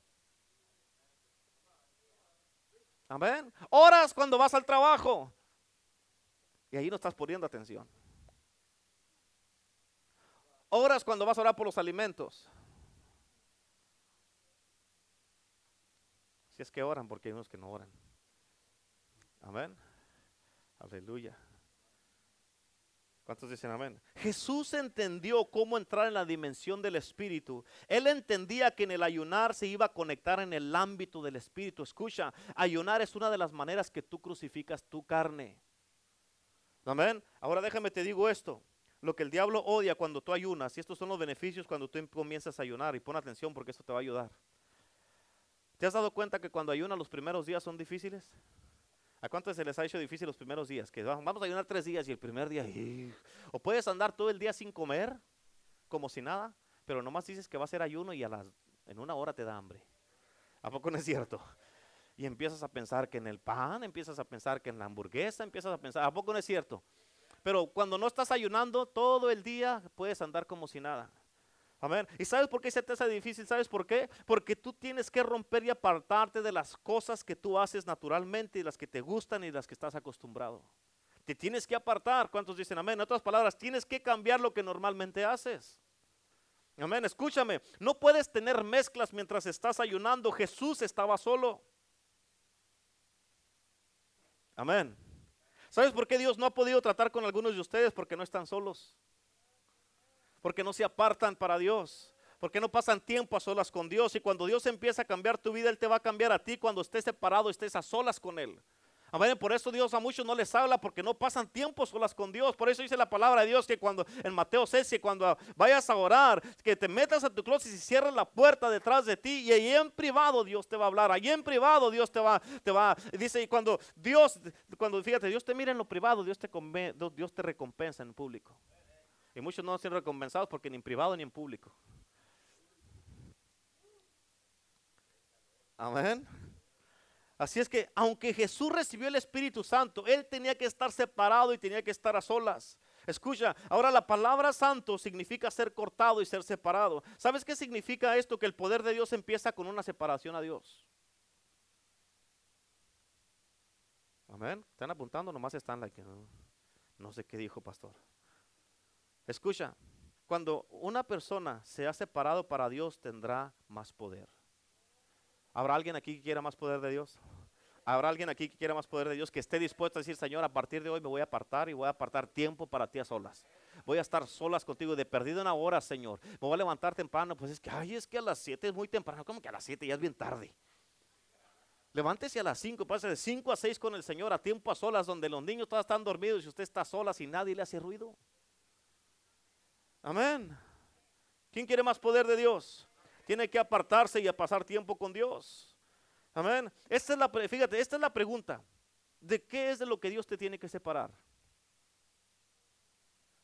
Amén. Horas cuando vas al trabajo. Y ahí no estás poniendo atención. Horas cuando vas a orar por los alimentos. Si es que oran, porque hay unos que no oran. Amén. Aleluya. ¿Cuántos dicen amén? Jesús entendió cómo entrar en la dimensión del Espíritu. Él entendía que en el ayunar se iba a conectar en el ámbito del Espíritu. Escucha, ayunar es una de las maneras que tú crucificas tu carne. Amén. Ahora déjame te digo esto. Lo que el diablo odia cuando tú ayunas, y estos son los beneficios cuando tú comienzas a ayunar, y pon atención porque esto te va a ayudar. ¿Te has dado cuenta que cuando ayunas los primeros días son difíciles? ¿A cuántos se les ha hecho difícil los primeros días? Que vamos a ayunar tres días y el primer día, o puedes andar todo el día sin comer, como si nada, pero nomás dices que va a ser ayuno y a las, en una hora te da hambre. ¿A poco no es cierto? Y empiezas a pensar que en el pan, empiezas a pensar que en la hamburguesa, empiezas a pensar, ¿a poco no es cierto? Pero cuando no estás ayunando todo el día, puedes andar como si nada. Amén. ¿Y sabes por qué se te hace difícil? ¿Sabes por qué? Porque tú tienes que romper y apartarte de las cosas que tú haces naturalmente y las que te gustan y las que estás acostumbrado. Te tienes que apartar. ¿Cuántos dicen amén? En otras palabras, tienes que cambiar lo que normalmente haces. Amén. Escúchame, no puedes tener mezclas mientras estás ayunando. Jesús estaba solo. Amén. ¿Sabes por qué Dios no ha podido tratar con algunos de ustedes? Porque no están solos porque no se apartan para Dios, porque no pasan tiempo a solas con Dios. Y cuando Dios empieza a cambiar tu vida, Él te va a cambiar a ti cuando estés separado, estés a solas con Él. Amén. Por eso Dios a muchos no les habla porque no pasan tiempo solas con Dios. Por eso dice la palabra de Dios que cuando en Mateo 6, que cuando vayas a orar, que te metas a tu closet y cierres la puerta detrás de ti y ahí en privado Dios te va a hablar. Allí en privado Dios te va, te va. Dice, y cuando Dios, cuando fíjate, Dios te mira en lo privado, Dios te, Dios te recompensa en público. Y muchos no han sido recompensados porque ni en privado ni en público. Amén. Así es que aunque Jesús recibió el Espíritu Santo, Él tenía que estar separado y tenía que estar a solas. Escucha, ahora la palabra santo significa ser cortado y ser separado. ¿Sabes qué significa esto? Que el poder de Dios empieza con una separación a Dios. Amén. ¿Están apuntando? Nomás están like. No, no sé qué dijo pastor. Escucha, cuando una persona se ha separado para Dios tendrá más poder. ¿Habrá alguien aquí que quiera más poder de Dios? ¿Habrá alguien aquí que quiera más poder de Dios que esté dispuesto a decir, Señor, a partir de hoy me voy a apartar y voy a apartar tiempo para ti a solas? Voy a estar solas contigo de perdido una hora, Señor. Me voy a levantar temprano, pues es que, ay, es que a las 7 es muy temprano. ¿Cómo que a las 7 ya es bien tarde? Levántese a las 5, pase de 5 a 6 con el Señor, a tiempo a solas, donde los niños todos están dormidos y usted está solas y nadie le hace ruido. Amén. ¿Quién quiere más poder de Dios? Tiene que apartarse y a pasar tiempo con Dios. Amén. Esta es la, fíjate, esta es la pregunta. ¿De qué es de lo que Dios te tiene que separar?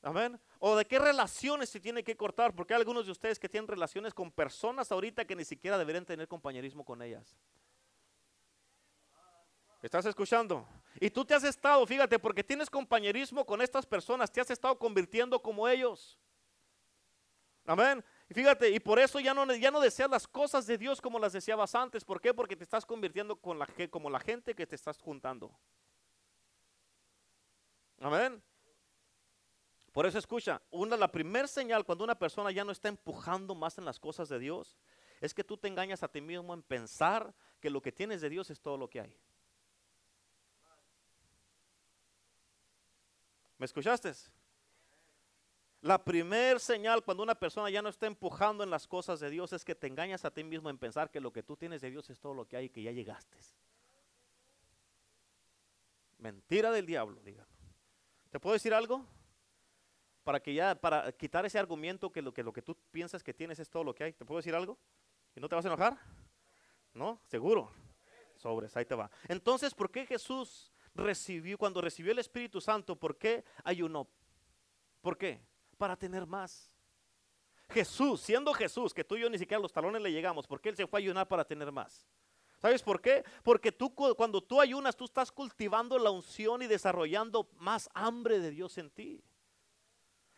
Amén. O de qué relaciones se tiene que cortar, porque hay algunos de ustedes que tienen relaciones con personas ahorita que ni siquiera deberían tener compañerismo con ellas. ¿Estás escuchando? Y tú te has estado, fíjate, porque tienes compañerismo con estas personas, te has estado convirtiendo como ellos. Amén. Y fíjate, y por eso ya no, ya no deseas las cosas de Dios como las deseabas antes. ¿Por qué? Porque te estás convirtiendo con la, como la gente que te estás juntando. Amén. Por eso escucha, una, la primera señal cuando una persona ya no está empujando más en las cosas de Dios, es que tú te engañas a ti mismo en pensar que lo que tienes de Dios es todo lo que hay. ¿Me escuchaste? La primer señal cuando una persona ya no está empujando en las cosas de Dios es que te engañas a ti mismo en pensar que lo que tú tienes de Dios es todo lo que hay y que ya llegaste. Mentira del diablo, digan. ¿Te puedo decir algo? Para que ya, para quitar ese argumento que lo que, lo que tú piensas que tienes es todo lo que hay. ¿Te puedo decir algo? ¿Y no te vas a enojar? ¿No? Seguro. Sobres, ahí te va. Entonces, ¿por qué Jesús recibió, cuando recibió el Espíritu Santo, por qué ayunó? ¿Por qué? Para tener más. Jesús, siendo Jesús, que tú y yo ni siquiera a los talones le llegamos, porque Él se fue a ayunar para tener más. ¿Sabes por qué? Porque tú cuando tú ayunas, tú estás cultivando la unción y desarrollando más hambre de Dios en ti.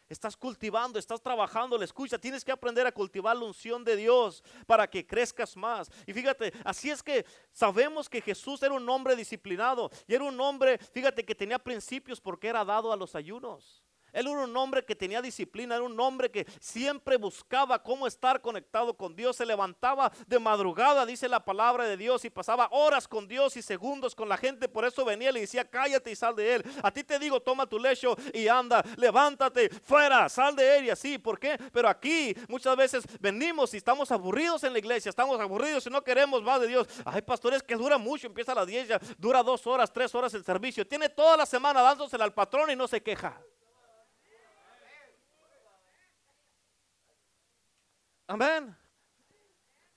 Estás cultivando, estás trabajando, le escucha, tienes que aprender a cultivar la unción de Dios para que crezcas más. Y fíjate, así es que sabemos que Jesús era un hombre disciplinado y era un hombre, fíjate, que tenía principios porque era dado a los ayunos. Él era un hombre que tenía disciplina, era un hombre que siempre buscaba cómo estar conectado con Dios. Se levantaba de madrugada, dice la palabra de Dios, y pasaba horas con Dios y segundos con la gente. Por eso venía y le decía, cállate y sal de él. A ti te digo, toma tu lecho y anda, levántate, fuera, sal de él y así. ¿Por qué? Pero aquí muchas veces venimos y estamos aburridos en la iglesia, estamos aburridos y no queremos más de Dios. Hay pastores que dura mucho, empieza a las 10, ya dura dos horas, tres horas el servicio. Tiene toda la semana dándosela al patrón y no se queja. Amén.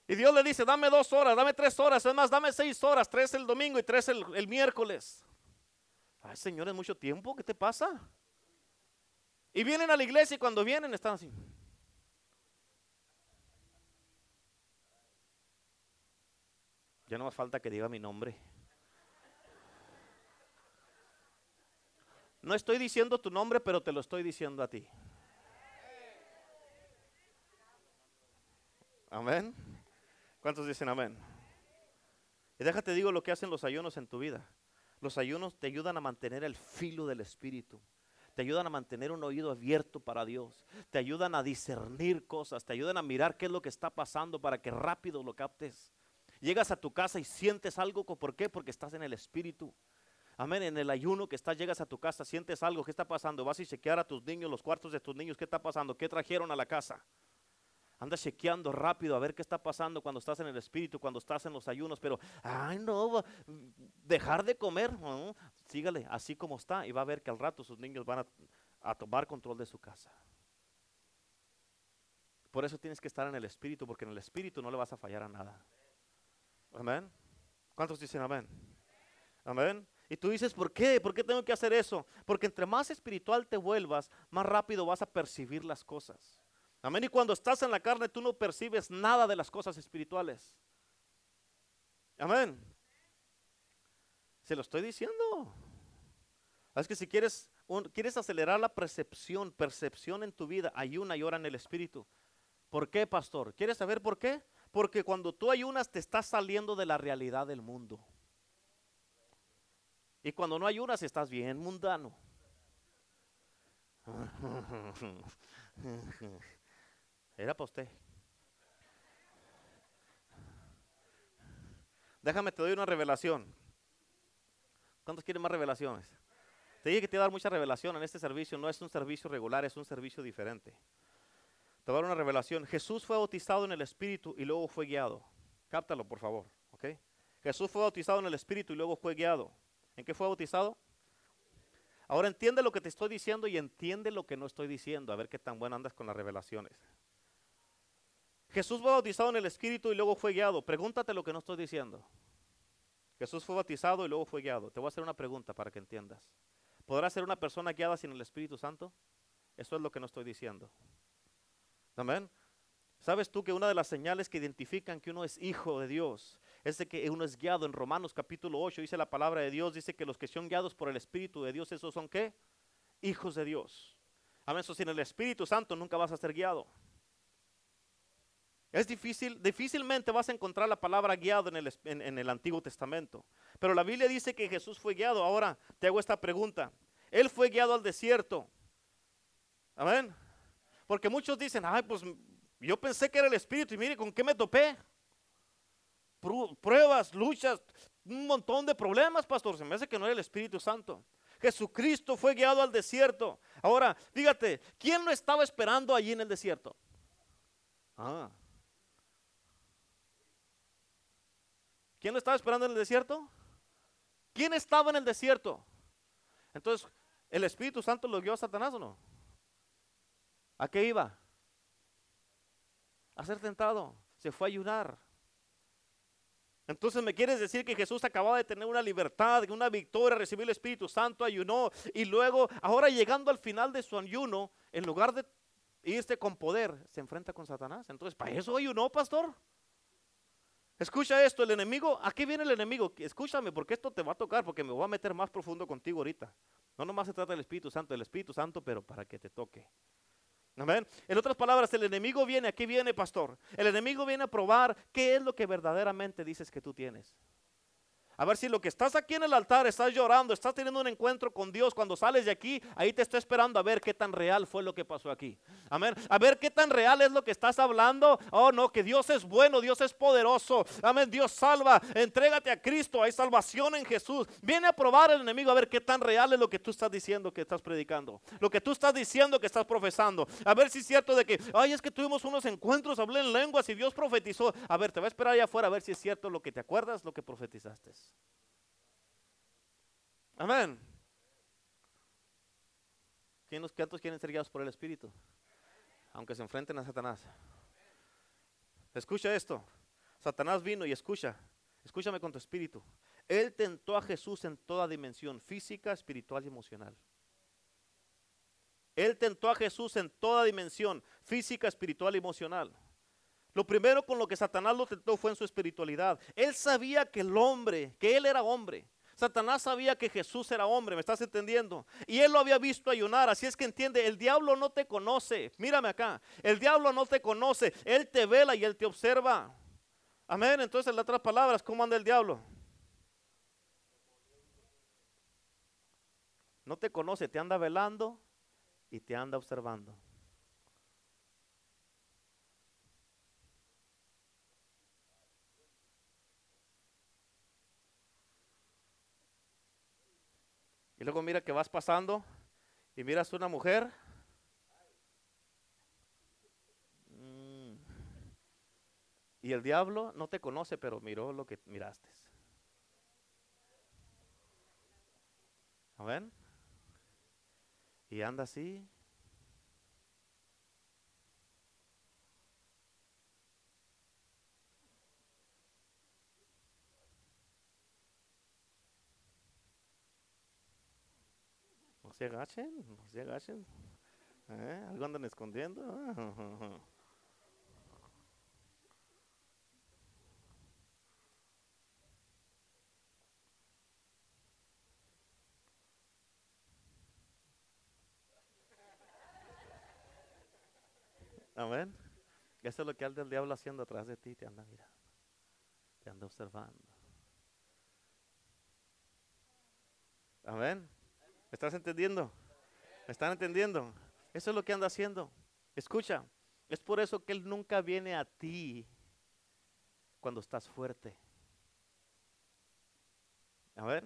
Y Dios le dice, dame dos horas, dame tres horas, además dame seis horas, tres el domingo y tres el, miércoles. Ay, Señor, es mucho tiempo, ¿qué te pasa? Y vienen a la iglesia y cuando vienen están así. Ya no me falta que diga mi nombre. No estoy diciendo tu nombre, pero te lo estoy diciendo a ti. Amén. ¿Cuántos dicen amén? Y déjate digo lo que hacen los ayunos en tu vida. Los ayunos te ayudan a mantener el filo del espíritu. Te ayudan a mantener un oído abierto para Dios. Te ayudan a discernir cosas. Te ayudan a mirar qué es lo que está pasando para que rápido lo captes. Llegas a tu casa y sientes algo. ¿Por qué? Porque estás en el espíritu. Amén. En el ayuno que estás, llegas a tu casa, sientes algo. ¿Qué está pasando? Vas a chequear a tus niños, los cuartos de tus niños. ¿Qué está pasando? ¿Qué trajeron a la casa? Anda chequeando rápido a ver qué está pasando cuando estás en el espíritu, cuando estás en los ayunos, pero, ay no, dejar de comer, sígale así como está y va a ver que al rato sus niños van a, a tomar control de su casa. Por eso tienes que estar en el espíritu, porque en el espíritu no le vas a fallar a nada. Amén. ¿Cuántos dicen amén? Amén. Y tú dices, ¿por qué? ¿Por qué tengo que hacer eso? Porque entre más espiritual te vuelvas, más rápido vas a percibir las cosas. Amén. Y cuando estás en la carne, tú no percibes nada de las cosas espirituales. Amén. Se lo estoy diciendo. Es que si quieres, quieres acelerar la percepción, percepción en tu vida, ayuna y ora en el Espíritu. ¿Por qué, pastor? ¿Quieres saber por qué? Porque cuando tú ayunas te estás saliendo de la realidad del mundo. Y cuando no ayunas estás bien mundano. Era para usted. Déjame, te doy una revelación. ¿Cuántos quieren más revelaciones? Te dije que te voy a dar mucha revelación en este servicio. No es un servicio regular, es un servicio diferente. Te voy a dar una revelación. Jesús fue bautizado en el Espíritu y luego fue guiado. Cáptalo, por favor. ¿ok? Jesús fue bautizado en el Espíritu y luego fue guiado. ¿En qué fue bautizado? Ahora entiende lo que te estoy diciendo y entiende lo que no estoy diciendo. A ver qué tan bueno andas con las revelaciones. Jesús fue bautizado en el Espíritu y luego fue guiado. Pregúntate lo que no estoy diciendo. Jesús fue bautizado y luego fue guiado. Te voy a hacer una pregunta para que entiendas. ¿Podrá ser una persona guiada sin el Espíritu Santo? Eso es lo que no estoy diciendo. Amén. ¿Sabes tú que una de las señales que identifican que uno es hijo de Dios es de que uno es guiado? En Romanos capítulo 8 dice la palabra de Dios, dice que los que son guiados por el Espíritu de Dios, esos son qué? Hijos de Dios. Amén. Eso sin el Espíritu Santo nunca vas a ser guiado. Es difícil, difícilmente vas a encontrar la palabra guiado en el, en el Antiguo Testamento. Pero la Biblia dice que Jesús fue guiado. Ahora te hago esta pregunta. Él fue guiado al desierto. Amén. Porque muchos dicen, ay, pues yo pensé que era el Espíritu y mire con qué me topé. Pruebas, luchas, un montón de problemas, pastor. Se me hace que no era el Espíritu Santo. Jesucristo fue guiado al desierto. Ahora, fíjate, ¿quién lo estaba esperando allí en el desierto? Ah, ¿Quién lo estaba esperando en el desierto? ¿Quién estaba en el desierto? Entonces, ¿el Espíritu Santo lo guió a Satanás o no? ¿A qué iba? A ser tentado. Se fue a ayunar. Entonces me quieres decir que Jesús acababa de tener una libertad, una victoria, recibir el Espíritu Santo, ayunó y luego, ahora llegando al final de su ayuno, en lugar de irse con poder, se enfrenta con Satanás. Entonces, ¿para eso no, pastor? Escucha esto, el enemigo, ¿a qué viene el enemigo? Escúchame, porque esto te va a tocar, porque me voy a meter más profundo contigo ahorita. No nomás se trata del Espíritu Santo, del Espíritu Santo, pero para que te toque. Amén. En otras palabras, el enemigo viene, ¿a qué viene, pastor? El enemigo viene a probar qué es lo que verdaderamente dices que tú tienes. A ver si lo que estás aquí en el altar, estás llorando, estás teniendo un encuentro con Dios, cuando sales de aquí, ahí te estoy esperando a ver qué tan real fue lo que pasó aquí. Amén. A ver qué tan real es lo que estás hablando. Oh, no, que Dios es bueno, Dios es poderoso. Amén. Dios salva. Entrégate a Cristo. Hay salvación en Jesús. Viene a probar el enemigo a ver qué tan real es lo que tú estás diciendo que estás predicando. Lo que tú estás diciendo que estás profesando. A ver si es cierto de que, ay, es que tuvimos unos encuentros, hablé en lenguas y Dios profetizó. A ver, te va a esperar allá afuera a ver si es cierto lo que te acuerdas, lo que profetizaste. Amén. ¿Cuántos quieren ser guiados por el Espíritu? Aunque se enfrenten a Satanás. Escucha esto. Satanás vino y escucha. Escúchame con tu espíritu. Él tentó a Jesús en toda dimensión, física, espiritual y emocional. Él tentó a Jesús en toda dimensión, física, espiritual y emocional. Lo primero con lo que Satanás lo tentó fue en su espiritualidad. Él sabía que el hombre, que él era hombre, Satanás sabía que Jesús era hombre, ¿me estás entendiendo? Y él lo había visto ayunar, así es que entiende, el diablo no te conoce, mírame acá, el diablo no te conoce, él te vela y él te observa. Amén, entonces en otras palabras, ¿cómo anda el diablo? No te conoce, te anda velando y te anda observando. Y luego mira que vas pasando y miras una mujer. Mm. Y el diablo no te conoce, pero miró lo que miraste. ¿Ven? Y anda así. Se agachen, no se agachen. ¿Eh? Algo andan escondiendo. Amén. Eso es lo que anda el diablo haciendo atrás de ti, te anda mirando, te anda observando. Amén. ¿Me estás entendiendo? ¿Me están entendiendo? Eso es lo que anda haciendo. Escucha, es por eso que Él nunca viene a ti cuando estás fuerte. A ver.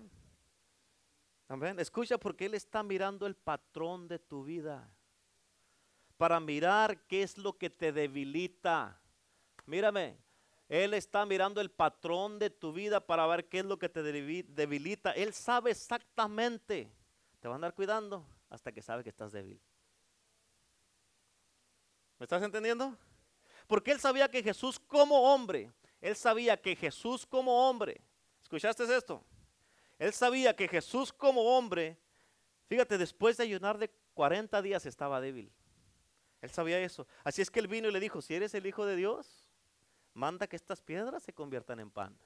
Amén. Escucha porque Él está mirando el patrón de tu vida. Para mirar qué es lo que te debilita. Mírame. Él está mirando el patrón de tu vida para ver qué es lo que te debilita. Él sabe exactamente te va a andar cuidando hasta que sabe que estás débil. ¿Me estás entendiendo? Porque él sabía que Jesús como hombre, él sabía que Jesús como hombre, ¿escuchaste esto? Él sabía que Jesús como hombre, fíjate, después de ayunar de 40 días estaba débil. Él sabía eso. Así es que él vino y le dijo, si eres el Hijo de Dios, manda que estas piedras se conviertan en pan.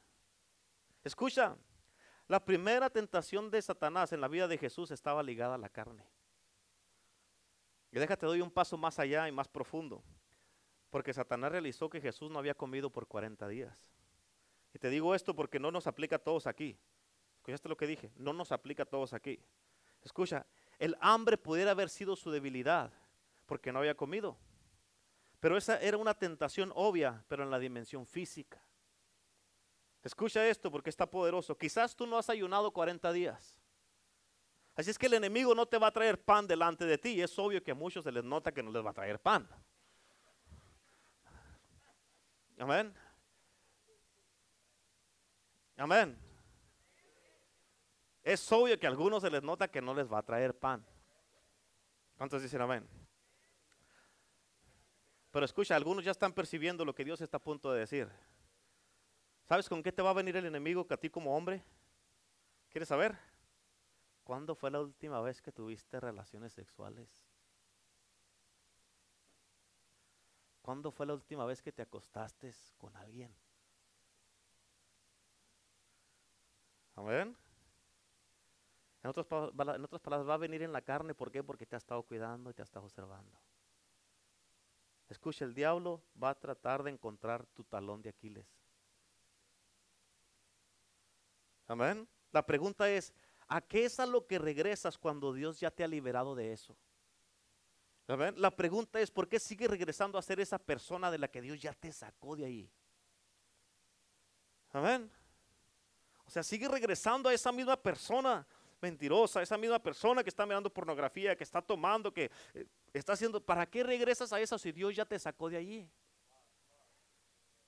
Escucha, la primera tentación de Satanás en la vida de Jesús estaba ligada a la carne. Y déjate, doy un paso más allá y más profundo. Porque Satanás realizó que Jesús no había comido por 40 días. Y te digo esto porque no nos aplica a todos aquí. ¿Escuchaste lo que dije? No nos aplica a todos aquí. Escucha, el hambre pudiera haber sido su debilidad porque no había comido. Pero esa era una tentación obvia, pero en la dimensión física. Escucha esto porque está poderoso. Quizás tú no has ayunado 40 días. Así es que el enemigo no te va a traer pan delante de ti. Es obvio que a muchos se les nota que no les va a traer pan. Amén. Amén. Es obvio que a algunos se les nota que no les va a traer pan. ¿Cuántos dicen amén? Pero escucha, algunos ya están percibiendo lo que Dios está a punto de decir. ¿Sabes con qué te va a venir el enemigo que a ti como hombre? ¿Quieres saber? ¿Cuándo fue la última vez que tuviste relaciones sexuales? ¿Cuándo fue la última vez que te acostaste con alguien? Amén. En otras, en palabras, va a venir en la carne. ¿Por qué? Porque te ha estado cuidando y te ha estado observando. Escucha, el diablo va a tratar de encontrar tu talón de Aquiles. Amén. La pregunta es, ¿a qué es a lo que regresas cuando Dios ya te ha liberado de eso? Amén. La pregunta es, ¿por qué sigues regresando a ser esa persona de la que Dios ya te sacó de ahí? Amén. O sea, sigue regresando a esa misma persona mentirosa, esa misma persona que está mirando pornografía, que está tomando, que eh, está haciendo. ¿Para qué regresas a eso si Dios ya te sacó de allí?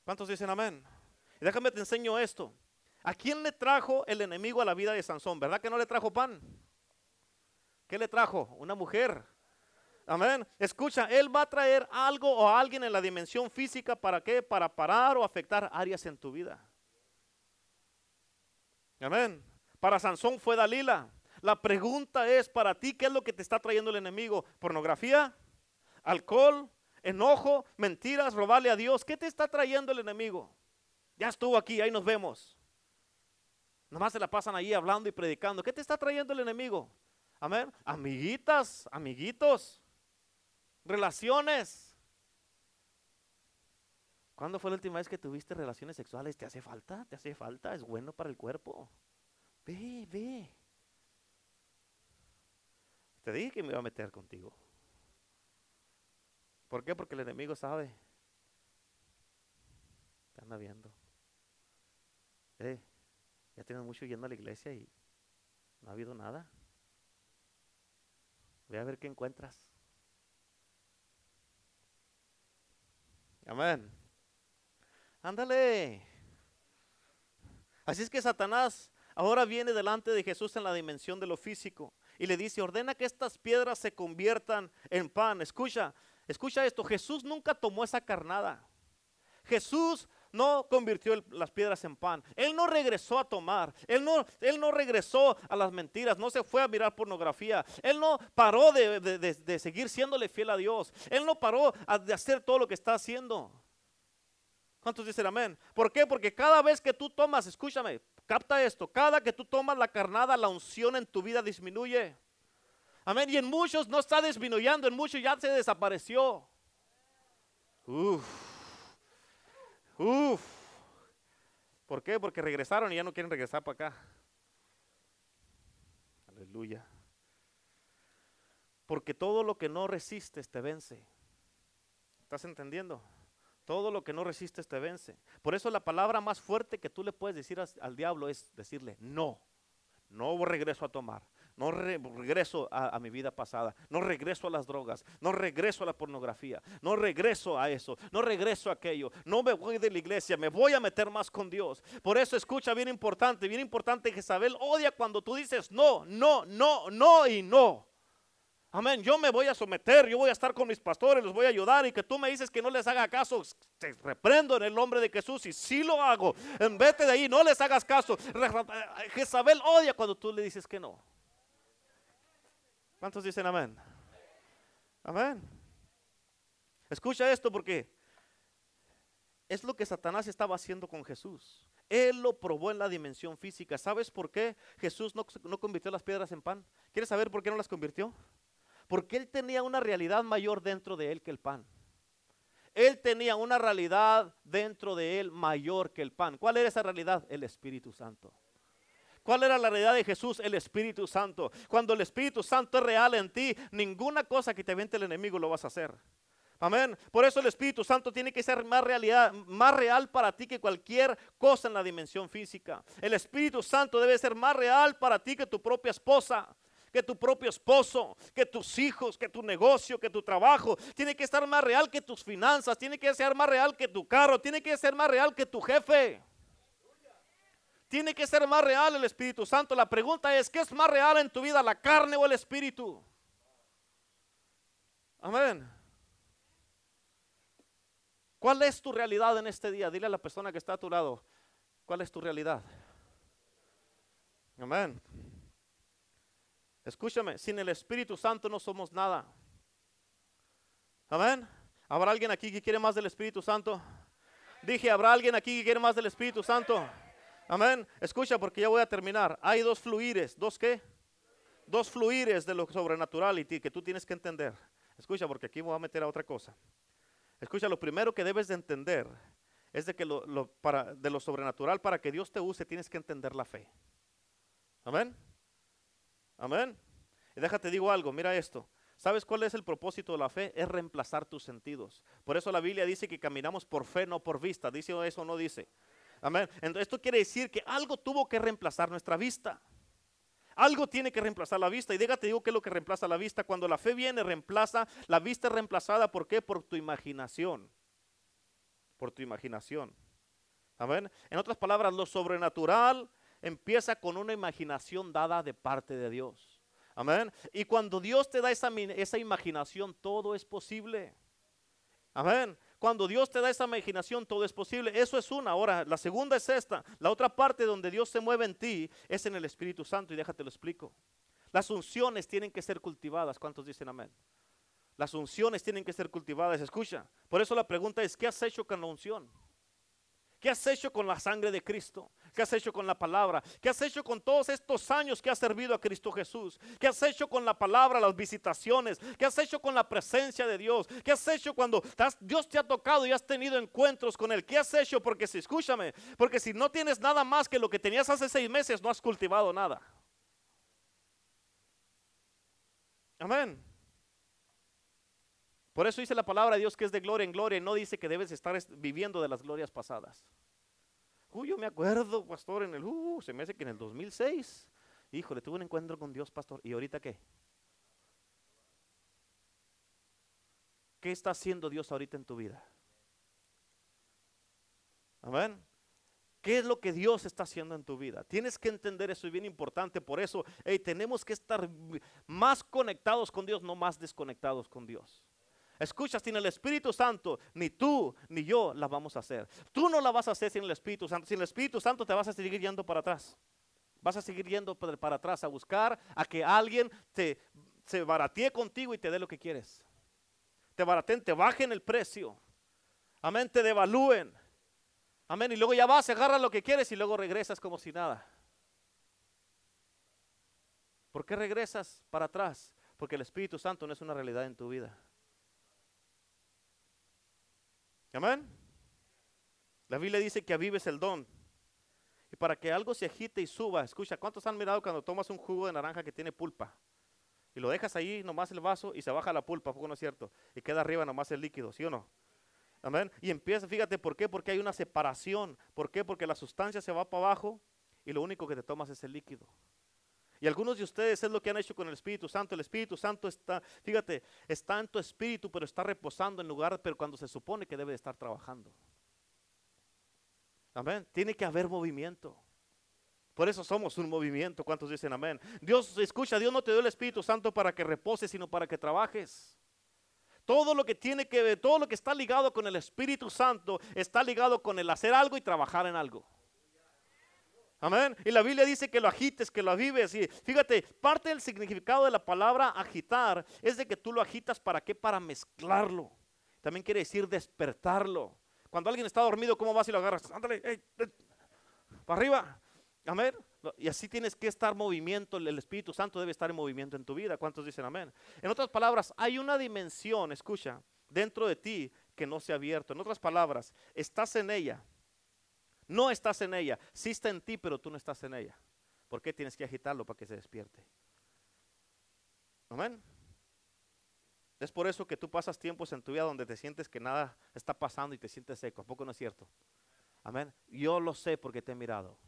¿Cuántos dicen amén? Y déjame te enseño esto. ¿A quién le trajo el enemigo a la vida de Sansón? ¿Verdad que no le trajo pan? ¿Qué le trajo? Una mujer. Amén. Escucha, él va a traer algo o alguien en la dimensión física. ¿Para qué? Para parar o afectar áreas en tu vida. Amén. Para Sansón fue Dalila. La pregunta es para ti, ¿qué es lo que te está trayendo el enemigo? ¿Pornografía? ¿Alcohol? ¿Enojo? ¿Mentiras? ¿Robarle a Dios? ¿Qué te está trayendo el enemigo? Ya estuvo aquí, ahí nos vemos. Nomás se la pasan ahí hablando y predicando. ¿Qué te está trayendo el enemigo? Amén. Amiguitas, amiguitos, relaciones. ¿Cuándo fue la última vez que tuviste relaciones sexuales? ¿Te hace falta? ¿Te hace falta? Es bueno para el cuerpo. Ve, ve. Te dije que me iba a meter contigo. ¿Por qué? Porque el enemigo sabe. Te anda viendo. Eh, ya tienes mucho yendo a la iglesia y no ha habido nada. Ve a ver qué encuentras. Amén. Ándale. Así es que Satanás ahora viene delante de Jesús en la dimensión de lo físico y le dice, ordena que estas piedras se conviertan en pan. Escucha, escucha esto, Jesús nunca tomó esa carnada. Jesús no convirtió las piedras en pan. Él no regresó a tomar. Él no, él no regresó a las mentiras. No se fue a mirar pornografía. Él no paró de, seguir siéndole fiel a Dios. Él no paró de hacer todo lo que está haciendo. ¿Cuántos dicen amén? ¿Por qué? Porque cada vez que tú tomas, escúchame, capta esto, cada que tú tomas la carnada, la unción en tu vida disminuye. Amén. Y en muchos no está disminuyendo, en muchos ya se desapareció. Uf. Uf. ¿Por qué? Porque regresaron y ya no quieren regresar para acá. Aleluya. Porque todo lo que no resistes te vence. ¿Estás entendiendo? Todo lo que no resistes te vence. Por eso la palabra más fuerte que tú le puedes decir al diablo es decirle, no, no regreso a tomar, no regreso a, mi vida pasada, no regreso a las drogas, no regreso a la pornografía, no regreso a eso, no regreso a aquello, no me voy de la iglesia, me voy a meter más con Dios. Por eso escucha bien importante, bien importante que Isabel odia cuando tú dices no, no, no, no y no. Amén, yo me voy a someter, yo voy a estar con mis pastores, los voy a ayudar y que tú me dices que no les haga caso, te reprendo en el nombre de Jesús y si lo hago, vete de ahí, no les hagas caso. Jezabel odia cuando tú le dices que no. ¿Cuántos dicen amén? Amén. Escucha esto porque es lo que Satanás estaba haciendo con Jesús. Él lo probó en la dimensión física. ¿Sabes por qué Jesús no, no, convirtió las piedras en pan? ¿Quieres saber por qué no las convirtió? Porque él tenía una realidad mayor dentro de él que el pan. Él tenía una realidad dentro de él mayor que el pan. ¿Cuál era esa realidad? El Espíritu Santo. ¿Cuál era la realidad de Jesús? El Espíritu Santo. Cuando el Espíritu Santo es real en ti, ninguna cosa que te vente el enemigo lo vas a hacer. Amén. Por eso el Espíritu Santo tiene que ser más realidad, más real para ti que cualquier cosa en la dimensión física. El Espíritu Santo debe ser más real para ti que tu propia esposa, que tu propio esposo, que tus hijos, que tu negocio, que tu trabajo. Tiene que estar más real que tus finanzas, tiene que ser más real que tu carro, tiene que ser más real que tu jefe. Tiene que ser más real el Espíritu Santo. La pregunta es, ¿qué es más real en tu vida, la carne o el Espíritu? Amén. ¿Cuál es tu realidad en este día? Dile a la persona que está a tu lado, ¿cuál es tu realidad? Amén. Escúchame, sin el Espíritu Santo no somos nada. Amén. ¿Habrá alguien aquí que quiere más del Espíritu Santo? Dije, ¿habrá alguien aquí que quiere más del Espíritu Santo? Amén. Escucha porque ya voy a terminar. Hay dos fluires. ¿Dos qué? Dos fluires de lo sobrenatural y que tú tienes que entender. Escucha porque aquí voy a meter a otra cosa. Escucha, lo primero que debes de entender es de que lo, para, de lo sobrenatural para que Dios te use tienes que entender la fe. Amén. Amén. Y déjate digo algo, mira esto. ¿Sabes cuál es el propósito de la fe? Es reemplazar tus sentidos. Por eso la Biblia dice que caminamos por fe, no por vista. ¿Dice eso no dice? Amén. Entonces, esto quiere decir que algo tuvo que reemplazar nuestra vista. Algo tiene que reemplazar la vista. Y déjate digo qué es lo que reemplaza la vista. Cuando la fe viene, reemplaza. La vista es reemplazada. ¿Por qué? Por tu imaginación. Por tu imaginación. Amén. En otras palabras, lo sobrenatural empieza con una imaginación dada de parte de Dios. Amén. Y cuando Dios te da esa, esa imaginación, todo es posible. Amén. Cuando Dios te da esa imaginación, todo es posible. Eso es una. Ahora, la segunda es esta. La otra parte donde Dios se mueve en ti es en el Espíritu Santo. Y déjate lo explico. Las unciones tienen que ser cultivadas. ¿Cuántos dicen amén? Las unciones tienen que ser cultivadas. Escucha. Por eso la pregunta es, ¿qué has hecho con la unción? ¿Qué has hecho con la sangre de Cristo? ¿Qué has hecho con la palabra? ¿Qué has hecho con todos estos años que has servido a Cristo Jesús? ¿Qué has hecho con la palabra, las visitaciones? ¿Qué has hecho con la presencia de Dios? ¿Qué has hecho cuando Dios te ha tocado y has tenido encuentros con Él? ¿Qué has hecho? Porque si, escúchame, porque si no tienes nada más que lo que tenías hace seis meses, no has cultivado nada. Amén. Por eso dice la palabra de Dios que es de gloria en gloria y no dice que debes estar viviendo de las glorias pasadas. Uy, yo me acuerdo, pastor, en el, uh, se me hace que en el 2006, híjole, tuve un encuentro con Dios, pastor. ¿Y ahorita qué? ¿Qué está haciendo Dios ahorita en tu vida? Amén. ¿Qué es lo que Dios está haciendo en tu vida? Tienes que entender eso, es bien importante. Por eso, tenemos que estar más conectados con Dios, no más desconectados con Dios. Escucha, sin el Espíritu Santo, ni tú ni yo la vamos a hacer. Tú no la vas a hacer sin el Espíritu Santo. Sin el Espíritu Santo te vas a seguir yendo para atrás. Vas a seguir yendo para atrás a buscar a que alguien te se baratee contigo y te dé lo que quieres. Te barateen, te bajen el precio. Amén, te devalúen. Amén, y luego ya vas, agarras lo que quieres y luego regresas como si nada. ¿Por qué regresas para atrás? Porque el Espíritu Santo no es una realidad en tu vida. Amén. La Biblia dice que avives el don. Y para que algo se agite y suba, escucha, ¿cuántos han mirado cuando tomas un jugo de naranja que tiene pulpa? Y lo dejas ahí nomás el vaso y se baja la pulpa, no es cierto? Y queda arriba nomás el líquido, ¿sí o no? Amén. Y empieza, fíjate, ¿por qué? Porque hay una separación. ¿Por qué? Porque la sustancia se va para abajo y lo único que te tomas es el líquido. Y algunos de ustedes es lo que han hecho con el Espíritu Santo. El Espíritu Santo está, fíjate, está en tu espíritu, pero está reposando en lugar, pero cuando se supone que debe de estar trabajando. Amén. Tiene que haber movimiento. Por eso somos un movimiento. ¿Cuántos dicen amén? Dios, escucha, Dios no te dio el Espíritu Santo para que reposes, sino para que trabajes. Todo lo que tiene que ver, todo lo que está ligado con el Espíritu Santo está ligado con el hacer algo y trabajar en algo. Amén. Y la Biblia dice que lo agites, que lo avives. Y fíjate, parte del significado de la palabra agitar es de que tú lo agitas para qué? Para mezclarlo. También quiere decir despertarlo. Cuando alguien está dormido, ¿cómo vas y lo agarras? Ándale, para arriba. Amén. Y así tienes que estar en movimiento. El Espíritu Santo debe estar en movimiento en tu vida. ¿Cuántos dicen amén? En otras palabras, hay una dimensión, escucha, dentro de ti que no se ha abierto. En otras palabras, estás en ella no estás en ella. Sí está en ti, pero tú no estás en ella. ¿Por qué tienes que agitarlo para que se despierte? Amén. Es por eso que tú pasas tiempos en tu vida donde te sientes que nada está pasando y te sientes seco. ¿A poco no es cierto? Amén. Yo lo sé porque te he mirado.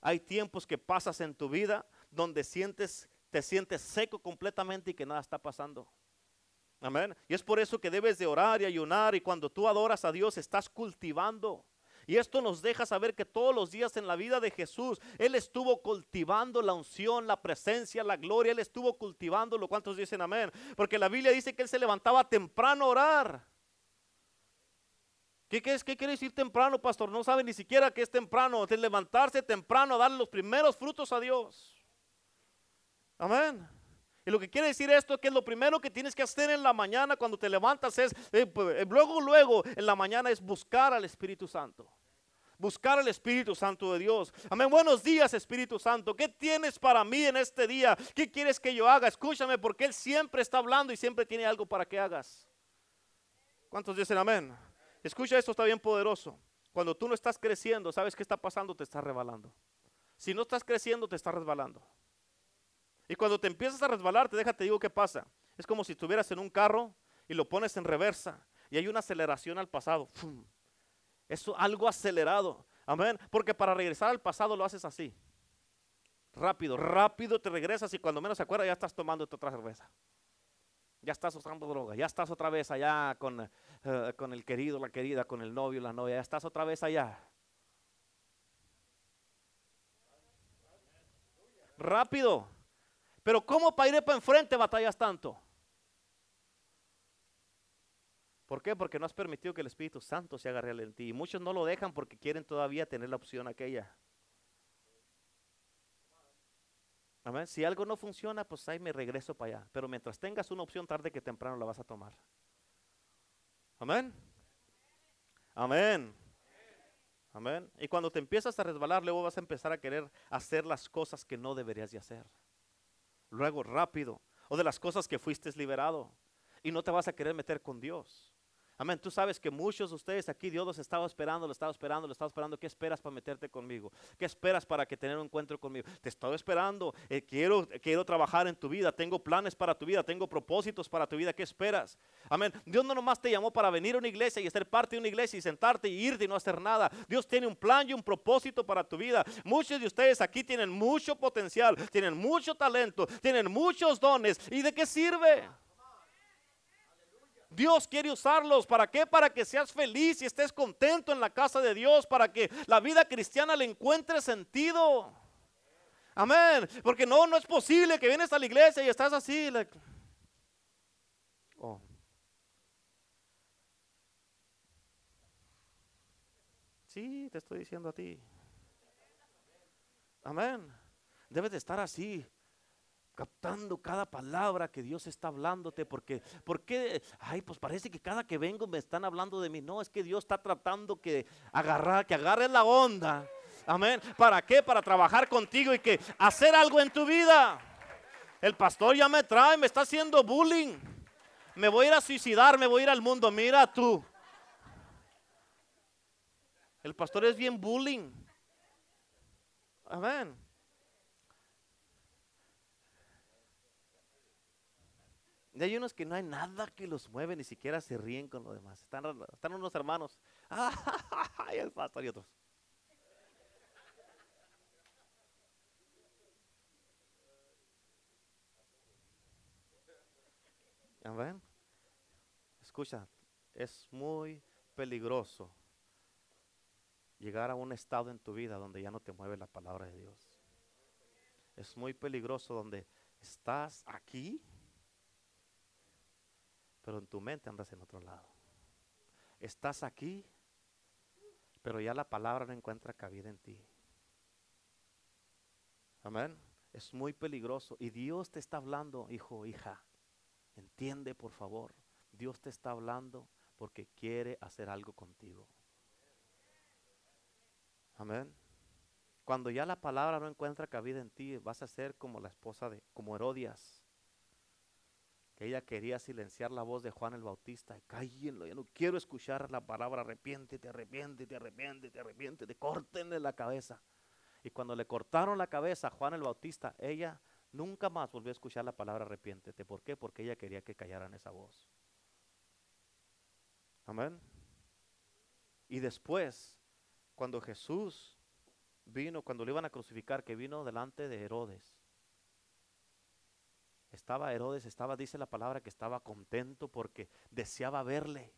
Hay tiempos que pasas en tu vida donde sientes, te sientes seco completamente y que nada está pasando. Amén. Y es por eso que debes de orar y ayunar y cuando tú adoras a Dios estás cultivando. Y esto nos deja saber que todos los días en la vida de Jesús, Él estuvo cultivando la unción, la presencia, la gloria, Él estuvo cultivándolo. ¿Cuántos dicen amén? Porque la Biblia dice que Él se levantaba temprano a orar. ¿Qué, quiere decir temprano, pastor? No sabe ni siquiera que es temprano. Levantarse temprano, darle los primeros frutos a Dios. Amén. Y lo que quiere decir esto es que lo primero que tienes que hacer en la mañana cuando te levantas es, eh, pues, eh, luego, luego en la mañana es buscar al Espíritu Santo. Buscar al Espíritu Santo de Dios. Amén. Buenos días, Espíritu Santo. ¿Qué tienes para mí en este día? ¿Qué quieres que yo haga? Escúchame porque Él siempre está hablando y siempre tiene algo para que hagas. ¿Cuántos dicen amén? Escucha esto, está bien poderoso. Cuando tú no estás creciendo, ¿sabes qué está pasando? Te estás resbalando. Si no estás creciendo, te estás resbalando. Y cuando te empiezas a resbalar, te deja, te digo qué pasa. Es como si estuvieras en un carro y lo pones en reversa y hay una aceleración al pasado. Eso algo acelerado. Amén. Porque para regresar al pasado lo haces así. Rápido, rápido te regresas y cuando menos se acuerda ya estás tomando otra cerveza. Ya estás usando droga, ya estás otra vez allá con, eh, con el querido, la querida, con el novio, la novia, ya estás otra vez allá. Rápido. Pero ¿cómo para ir para enfrente batallas tanto? ¿Por qué? Porque no has permitido que el Espíritu Santo se haga real en ti. Y muchos no lo dejan porque quieren todavía tener la opción aquella. Amén. Si algo no funciona, pues ahí me regreso para allá. Pero mientras tengas una opción, tarde que temprano la vas a tomar. Amén. Amén. Amén. Y cuando te empiezas a resbalar, luego vas a empezar a querer hacer las cosas que no deberías de hacer luego rápido, o de las cosas que fuiste liberado. Y no te vas a querer meter con Dios. Amén. Tú sabes que muchos de ustedes aquí, Dios los estaba esperando, lo estaba esperando, lo estaba esperando. ¿Qué esperas para meterte conmigo? ¿Qué esperas para que tener un encuentro conmigo? Te estoy esperando. Eh, quiero, quiero trabajar en tu vida. Tengo planes para tu vida. Tengo propósitos para tu vida. ¿Qué esperas? Amén. Dios no nomás te llamó para venir a una iglesia y ser parte de una iglesia y sentarte y irte y no hacer nada. Dios tiene un plan y un propósito para tu vida. Muchos de ustedes aquí tienen mucho potencial, tienen mucho talento, tienen muchos dones. ¿Y de qué sirve? Dios quiere usarlos. ¿Para qué? Para que seas feliz y estés contento en la casa de Dios, para que la vida cristiana le encuentre sentido. Amén. Porque no, no es posible que vienes a la iglesia y estás así. Oh. Sí, te estoy diciendo a ti. Amén. Debes de estar así captando cada palabra que Dios está hablándote, porque, porque, ay, pues parece que cada que vengo me están hablando de mí. No, es que Dios está tratando que agarrar, que agarres la onda. Amén. ¿Para qué? Para trabajar contigo y que hacer algo en tu vida. El pastor ya me trae, me está haciendo bullying. Me voy a ir a suicidar, me voy a ir al mundo. Mira tú. El pastor es bien bullying. Amén. Y hay unos que no hay nada que los mueve, ni siquiera se ríen con lo demás. Están, están unos hermanos. ¡Ay, el pastor y otros! ¿Ven? Escucha, es muy peligroso llegar a un estado en tu vida donde ya no te mueve la palabra de Dios. Es muy peligroso donde estás aquí pero en tu mente andas en otro lado. Estás aquí, pero ya la palabra no encuentra cabida en ti. Amén. Es muy peligroso. Y Dios te está hablando, hijo, hija. Entiende, por favor. Dios te está hablando porque quiere hacer algo contigo. Amén. Cuando ya la palabra no encuentra cabida en ti, vas a ser como la esposa de, como Herodias ella quería silenciar la voz de Juan el Bautista. Cállenlo, yo no quiero escuchar la palabra arrepiéntete, arrepiéntete, arrepiéntete, arrepiéntete. Córtenle la cabeza. Y cuando le cortaron la cabeza a Juan el Bautista, ella nunca más volvió a escuchar la palabra arrepiéntete. ¿Por qué? Porque ella quería que callaran esa voz. Amén. Y después, cuando Jesús vino, cuando le iban a crucificar, que vino delante de Herodes, estaba Herodes, estaba, dice la palabra, que estaba contento porque deseaba verle.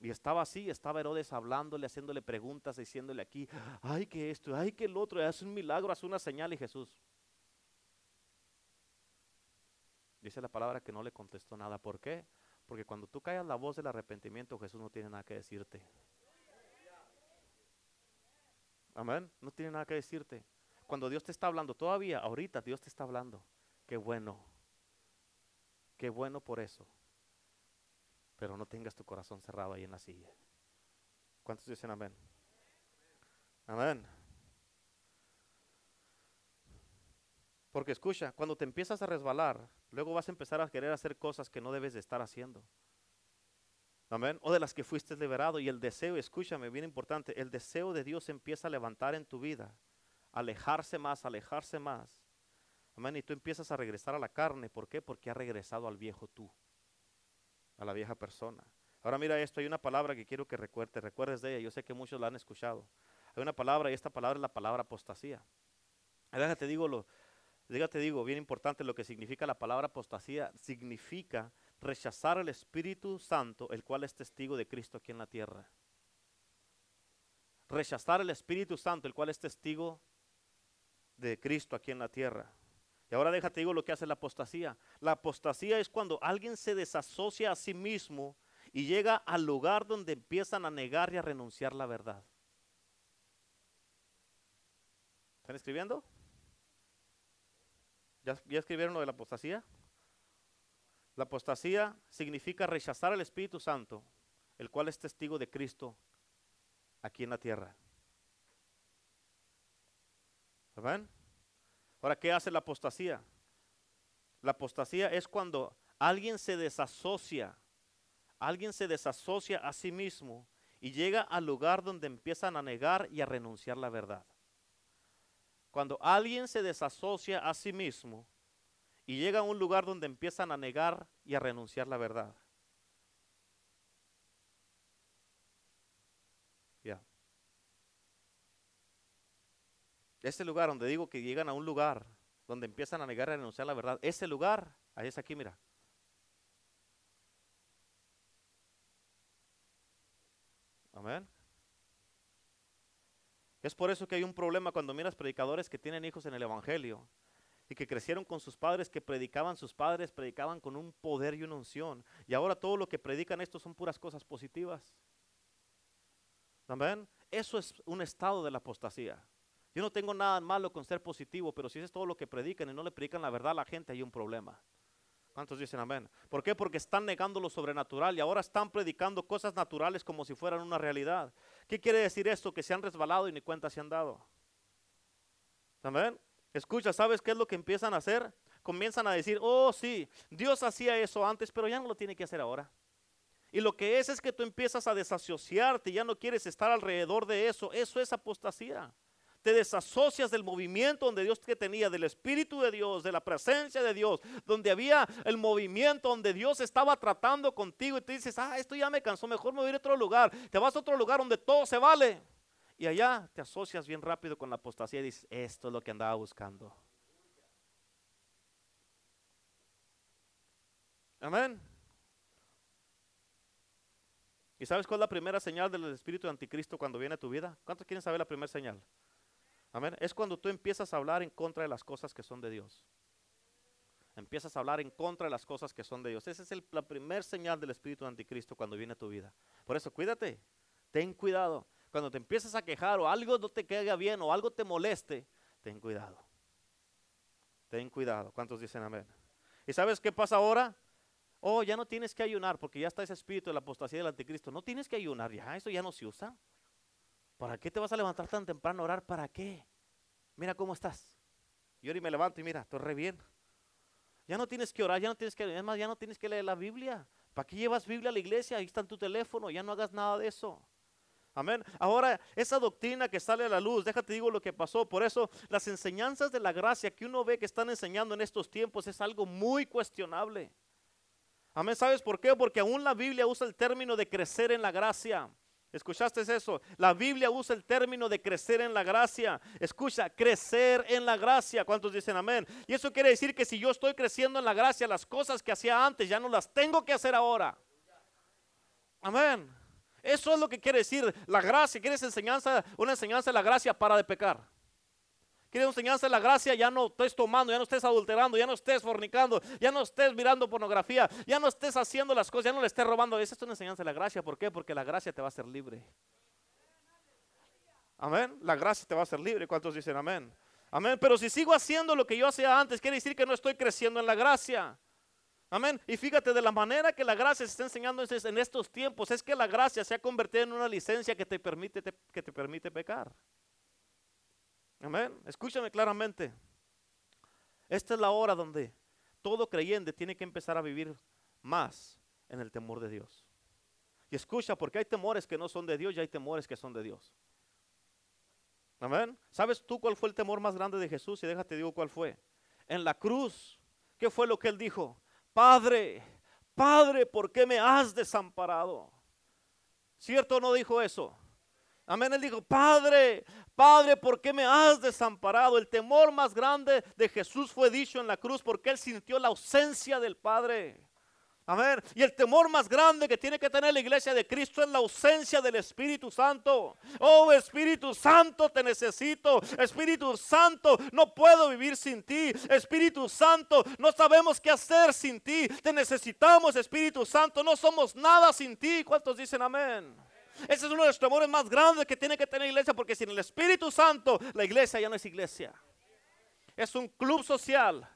Y estaba así, estaba Herodes hablándole, haciéndole preguntas, diciéndole aquí, ay que esto, ay que el otro, hace un milagro, hace una señal y Jesús. Dice la palabra que no le contestó nada. ¿Por qué? Porque cuando tú callas la voz del arrepentimiento, Jesús no tiene nada que decirte. Amén. No tiene nada que decirte. Cuando Dios te está hablando, todavía, ahorita Dios te está hablando qué bueno, qué bueno por eso. Pero no tengas tu corazón cerrado ahí en la silla. ¿Cuántos dicen amén? Amén. Porque escucha, cuando te empiezas a resbalar, luego vas a empezar a querer hacer cosas que no debes de estar haciendo. Amén. O de las que fuiste liberado. Y el deseo, escúchame, bien importante, el deseo de Dios empieza a levantar en tu vida, alejarse más, alejarse más. Amén. Y tú empiezas a regresar a la carne. ¿Por qué? Porque ha regresado al viejo tú, a la vieja persona. Ahora mira esto, hay una palabra que quiero que recuerdes, recuerdes de ella. Yo sé que muchos la han escuchado. Hay una palabra y esta palabra es la palabra apostasía. Déjate digo lo, déjate digo, bien importante lo que significa la palabra apostasía. Significa rechazar el Espíritu Santo, el cual es testigo de Cristo aquí en la tierra. Rechazar el Espíritu Santo, el cual es testigo de Cristo aquí en la tierra. Y ahora déjate digo lo que hace la apostasía. La apostasía es cuando alguien se desasocia a sí mismo y llega al lugar donde empiezan a negar y a renunciar la verdad. ¿Están escribiendo? ¿Ya, ¿Ya, escribieron lo de la apostasía? La apostasía significa rechazar al Espíritu Santo, el cual es testigo de Cristo aquí en la tierra. ¿Ven? Ahora, ¿qué hace la apostasía? La apostasía es cuando alguien se desasocia, alguien se desasocia a sí mismo y llega al lugar donde empiezan a negar y a renunciar la verdad. Cuando alguien se desasocia a sí mismo y llega a un lugar donde empiezan a negar y a renunciar la verdad. Ya. Ese lugar donde digo que llegan a un lugar donde empiezan a negar y a renunciar la verdad, ese lugar, ahí es aquí, mira. Amén. Es por eso que hay un problema cuando miras predicadores que tienen hijos en el Evangelio y que crecieron con sus padres, que predicaban sus padres, predicaban con un poder y una unción. Y ahora todo lo que predican estos son puras cosas positivas. Amén. Eso es un estado de la apostasía. Yo no tengo nada malo con ser positivo, pero si es todo lo que predican y no le predican la verdad a la gente, hay un problema. ¿Cuántos dicen amén? ¿Por qué? Porque están negando lo sobrenatural y ahora están predicando cosas naturales como si fueran una realidad. ¿Qué quiere decir esto? Que se han resbalado y ni cuenta se han dado. Amén. Escucha, ¿sabes qué es lo que empiezan a hacer? Comienzan a decir, oh sí, Dios hacía eso antes, pero ya no lo tiene que hacer ahora. Y lo que es es que tú empiezas a desasociarte, ya no quieres estar alrededor de eso. Eso es apostasía te desasocias del movimiento donde Dios te tenía, del Espíritu de Dios, de la presencia de Dios, donde había el movimiento donde Dios estaba tratando contigo y te dices, ah, esto ya me cansó, mejor me voy a ir a otro lugar. Te vas a otro lugar donde todo se vale. Y allá te asocias bien rápido con la apostasía y dices, esto es lo que andaba buscando. Amén. ¿Y sabes cuál es la primera señal del espíritu de anticristo cuando viene a tu vida? ¿Cuántos quieren saber la primera señal? Amén. Es cuando tú empiezas a hablar en contra de las cosas que son de Dios. Empiezas a hablar en contra de las cosas que son de Dios. Esa es la primera señal del Espíritu Anticristo cuando viene a tu vida. Por eso cuídate, ten cuidado. Cuando te empiezas a quejar o algo no te caiga bien o algo te moleste, ten cuidado. Ten cuidado. ¿Cuántos dicen amén? ¿Y sabes qué pasa ahora? Oh, ya no tienes que ayunar porque ya está ese espíritu de la apostasía del anticristo. No tienes que ayunar ya, eso ya no se usa. ¿Para qué te vas a levantar tan temprano a orar? ¿Para qué? Mira cómo estás. Yo ahora me levanto y mira, estoy re bien. Ya no tienes que orar, ya no tienes que, además ya no tienes que leer la Biblia. ¿Para qué llevas Biblia a la iglesia? Ahí está en tu teléfono, ya no hagas nada de eso. Amén. Ahora, esa doctrina que sale a la luz, déjate digo lo que pasó. Por eso, las enseñanzas de la gracia que uno ve que están enseñando en estos tiempos es algo muy cuestionable. Amén. ¿Sabes por qué? Porque aún la Biblia usa el término de crecer en la gracia. ¿Escuchaste eso? La Biblia usa el término de crecer en la gracia. Escucha, crecer en la gracia. ¿Cuántos dicen amén? Y eso quiere decir que si yo estoy creciendo en la gracia, las cosas que hacía antes ya no las tengo que hacer ahora. Amén. Eso es lo que quiere decir la gracia. ¿Quieres enseñanza, una enseñanza de la gracia para de pecar? Quieres enseñanza la gracia, ya no estés tomando, ya no estés adulterando, ya no estés fornicando, ya no estés mirando pornografía, ya no estés haciendo las cosas, ya no le estés robando. Esa es una enseñanza de la gracia. ¿Por qué? Porque la gracia te va a hacer libre. Amén. La gracia te va a hacer libre. ¿Cuántos dicen amén? Amén. Pero si sigo haciendo lo que yo hacía antes, quiere decir que no estoy creciendo en la gracia. Amén. Y fíjate, de la manera que la gracia se está enseñando en estos tiempos, es que la gracia se ha convertido en una licencia que te permite, que te permite pecar. Amén. Escúchame claramente. Esta es la hora donde todo creyente tiene que empezar a vivir más en el temor de Dios. Y escucha, porque hay temores que no son de Dios y hay temores que son de Dios. Amén. ¿Sabes tú cuál fue el temor más grande de Jesús? Y déjate digo cuál fue. En la cruz, ¿qué fue lo que él dijo? Padre, Padre, ¿por qué me has desamparado? ¿Cierto o no dijo eso? Amén, él dijo, Padre, Padre, ¿por qué me has desamparado? El temor más grande de Jesús fue dicho en la cruz porque él sintió la ausencia del Padre. Amén. Y el temor más grande que tiene que tener la iglesia de Cristo es la ausencia del Espíritu Santo. Oh Espíritu Santo, te necesito. Espíritu Santo, no puedo vivir sin ti. Espíritu Santo, no sabemos qué hacer sin ti. Te necesitamos, Espíritu Santo. No somos nada sin ti. ¿Cuántos dicen amén? Ese es uno de los temores más grandes que tiene que tener la iglesia porque sin el Espíritu Santo la iglesia ya no es iglesia. Es un club social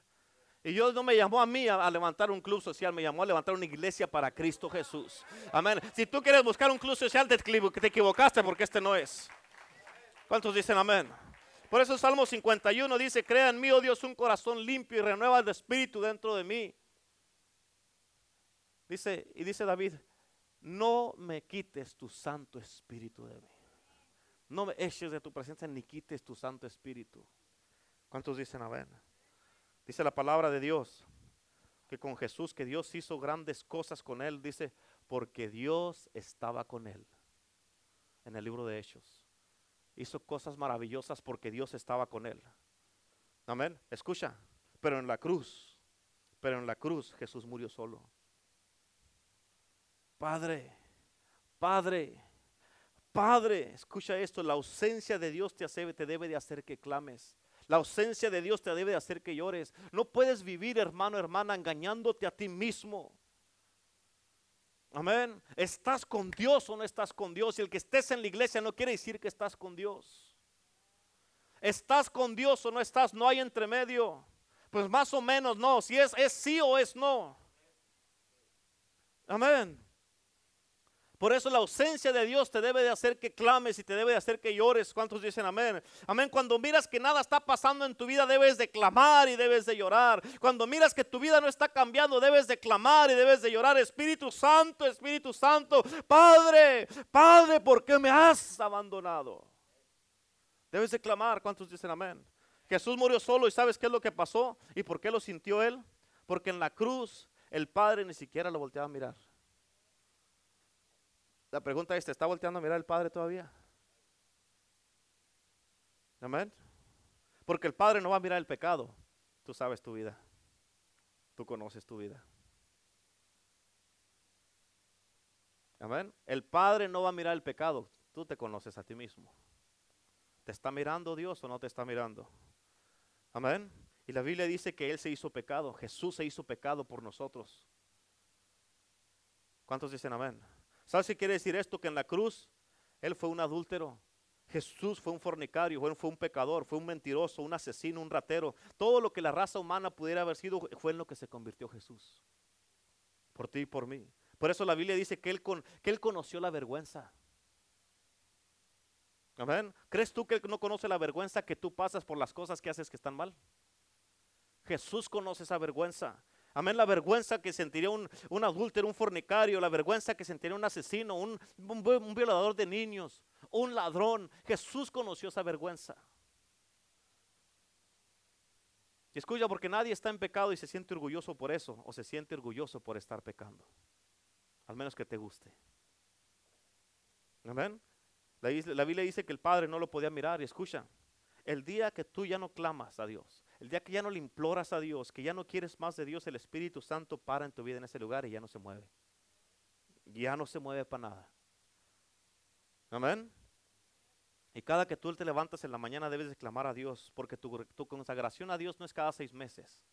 y Dios no me llamó a mí a, levantar un club social, me llamó a levantar una iglesia para Cristo Jesús. Amén. Si tú quieres buscar un club social, te, te equivocaste porque este no es. ¿Cuántos dicen amén? Por eso Salmo 51 dice, crea en mí, oh Dios, un corazón limpio y renueva el espíritu dentro de mí. Dice, y dice David, no me quites tu santo espíritu de mí. No me eches de tu presencia ni quites tu santo espíritu. ¿Cuántos dicen amén? Dice la palabra de Dios que con Jesús, que Dios hizo grandes cosas con él, dice, porque Dios estaba con él. En el libro de Hechos. Hizo cosas maravillosas porque Dios estaba con él. Amén. Escucha, pero en la cruz, pero en la cruz Jesús murió solo. Padre, Padre, Padre, escucha esto, la ausencia de Dios te, te debe de hacer que clames. La ausencia de Dios te debe de hacer que llores. No puedes vivir, hermano, hermana, engañándote a ti mismo. Amén. ¿Estás con Dios o no estás con Dios? Y el que estés en la iglesia no quiere decir que estás con Dios. ¿Estás con Dios o no estás? No hay entremedio. Pues más o menos no. Si es, es sí o es no. Amén. Por eso la ausencia de Dios te debe de hacer que clames y te debe de hacer que llores. ¿Cuántos dicen amén? Amén. Cuando miras que nada está pasando en tu vida, debes de clamar y debes de llorar. Cuando miras que tu vida no está cambiando, debes de clamar y debes de llorar. Espíritu Santo, Espíritu Santo, Padre, Padre, ¿por qué me has abandonado? Debes de clamar. ¿Cuántos dicen amén? Jesús murió solo y ¿sabes qué es lo que pasó? ¿Y por qué lo sintió él? Porque en la cruz el Padre ni siquiera lo volteaba a mirar. La pregunta es, ¿te está volteando a mirar el Padre todavía? Amén. Porque el Padre no va a mirar el pecado. Tú sabes tu vida. Tú conoces tu vida. Amén. El Padre no va a mirar el pecado. Tú te conoces a ti mismo. ¿Te está mirando Dios o no te está mirando? Amén. Y la Biblia dice que Él se hizo pecado. Jesús se hizo pecado por nosotros. ¿Cuántos dicen amén? ¿Sabes qué quiere decir esto? Que en la cruz Él fue un adúltero. Jesús fue un fornicario, fue un pecador, fue un mentiroso, un asesino, un ratero. Todo lo que la raza humana pudiera haber sido fue en lo que se convirtió Jesús. Por ti y por mí. Por eso la Biblia dice que él, que él conoció la vergüenza. Amén. ¿Crees tú que Él no conoce la vergüenza que tú pasas por las cosas que haces que están mal? Jesús conoce esa vergüenza. Amén, la vergüenza que sentiría un, un adúltero, un fornicario, la vergüenza que sentiría un asesino, un, un violador de niños, un ladrón. Jesús conoció esa vergüenza. Y escucha, porque nadie está en pecado y se siente orgulloso por eso, o se siente orgulloso por estar pecando. Al menos que te guste. Amén. La, la Biblia dice que el Padre no lo podía mirar. Y escucha, el día que tú ya no clamas a Dios, el día que ya no le imploras a Dios, que ya no quieres más de Dios, el Espíritu Santo para en tu vida en ese lugar y ya no se mueve. Ya no se mueve para nada. Amén. Y cada que tú te levantas en la mañana debes de clamar a Dios, porque tu, tu, consagración a Dios no es cada seis meses.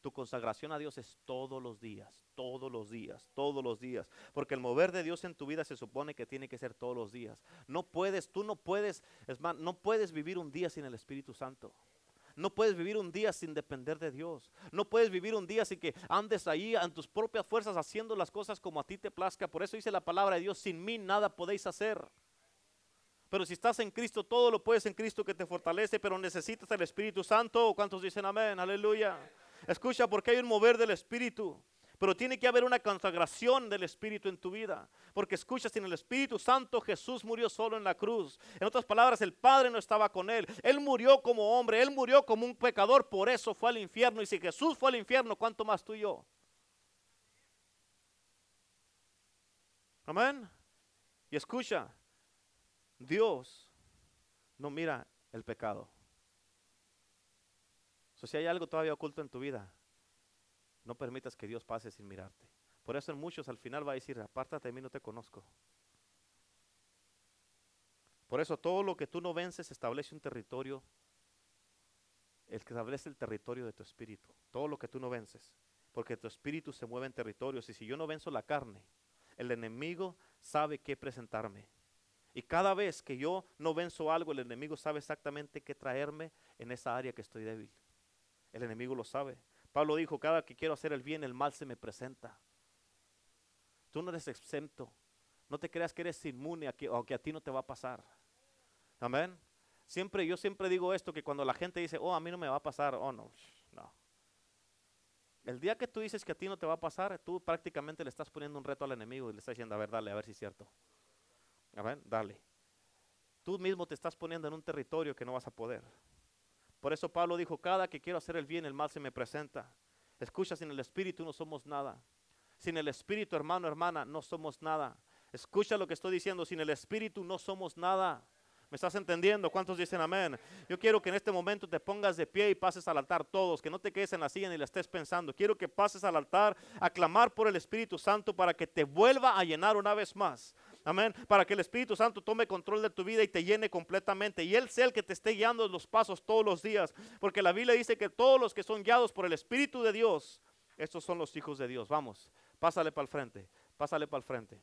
Tu consagración a Dios es todos los días, todos los días, todos los días. Porque el mover de Dios en tu vida se supone que tiene que ser todos los días. No puedes, tú no puedes, es más, no puedes vivir un día sin el Espíritu Santo. No puedes vivir un día sin depender de Dios. No puedes vivir un día sin que andes ahí en tus propias fuerzas haciendo las cosas como a ti te plazca. Por eso dice la palabra de Dios, sin mí nada podéis hacer. Pero si estás en Cristo, todo lo puedes en Cristo que te fortalece, pero necesitas el Espíritu Santo. ¿Cuántos dicen amén? Aleluya. Escucha, porque hay un mover del Espíritu. Pero tiene que haber una consagración del Espíritu en tu vida. Porque escucha, sin el Espíritu Santo Jesús murió solo en la cruz. En otras palabras, el Padre no estaba con él. Él murió como hombre, él murió como un pecador, por eso fue al infierno. Y si Jesús fue al infierno, ¿cuánto más tú y yo? Amén. Y escucha, Dios no mira el pecado. si hay algo todavía oculto en tu vida, no permitas que Dios pase sin mirarte. Por eso en muchos al final va a decir, apártate de mí, no te conozco. Por eso todo lo que tú no vences establece un territorio, el que establece el territorio de tu espíritu. Todo lo que tú no vences, porque tu espíritu se mueve en territorios. Y si yo no venzo la carne, el enemigo sabe qué presentarme. Y cada vez que yo no venzo algo, el enemigo sabe exactamente qué traerme en esa área que estoy débil. El enemigo lo sabe. Pablo dijo, cada que quiero hacer el bien, el mal se me presenta. Tú no eres exento. No te creas que eres inmune a que, o que a ti no te va a pasar. Amén. Siempre, yo siempre digo esto, que cuando la gente dice, oh, a mí no me va a pasar, oh, no, no. El día que tú dices que a ti no te va a pasar, tú prácticamente le estás poniendo un reto al enemigo y le estás diciendo, a ver, dale, a ver si es cierto. Amén, dale. Tú mismo te estás poniendo en un territorio que no vas a poder. Por eso Pablo dijo, cada que quiero hacer el bien, el mal se me presenta. Escucha, sin el Espíritu no somos nada. Sin el Espíritu, hermano, hermana, no somos nada. Escucha lo que estoy diciendo, sin el Espíritu no somos nada. ¿Me estás entendiendo? ¿Cuántos dicen amén? Yo quiero que en este momento te pongas de pie y pases al altar todos, que no te quedes en la silla ni la estés pensando. Quiero que pases al altar a clamar por el Espíritu Santo para que te vuelva a llenar una vez más. Amén. Para que el Espíritu Santo tome control de tu vida y te llene completamente. Y Él sea el que te esté guiando los pasos todos los días. Porque la Biblia dice que todos los que son guiados por el Espíritu de Dios, estos son los hijos de Dios. Vamos, pásale para el frente, pásale para el frente.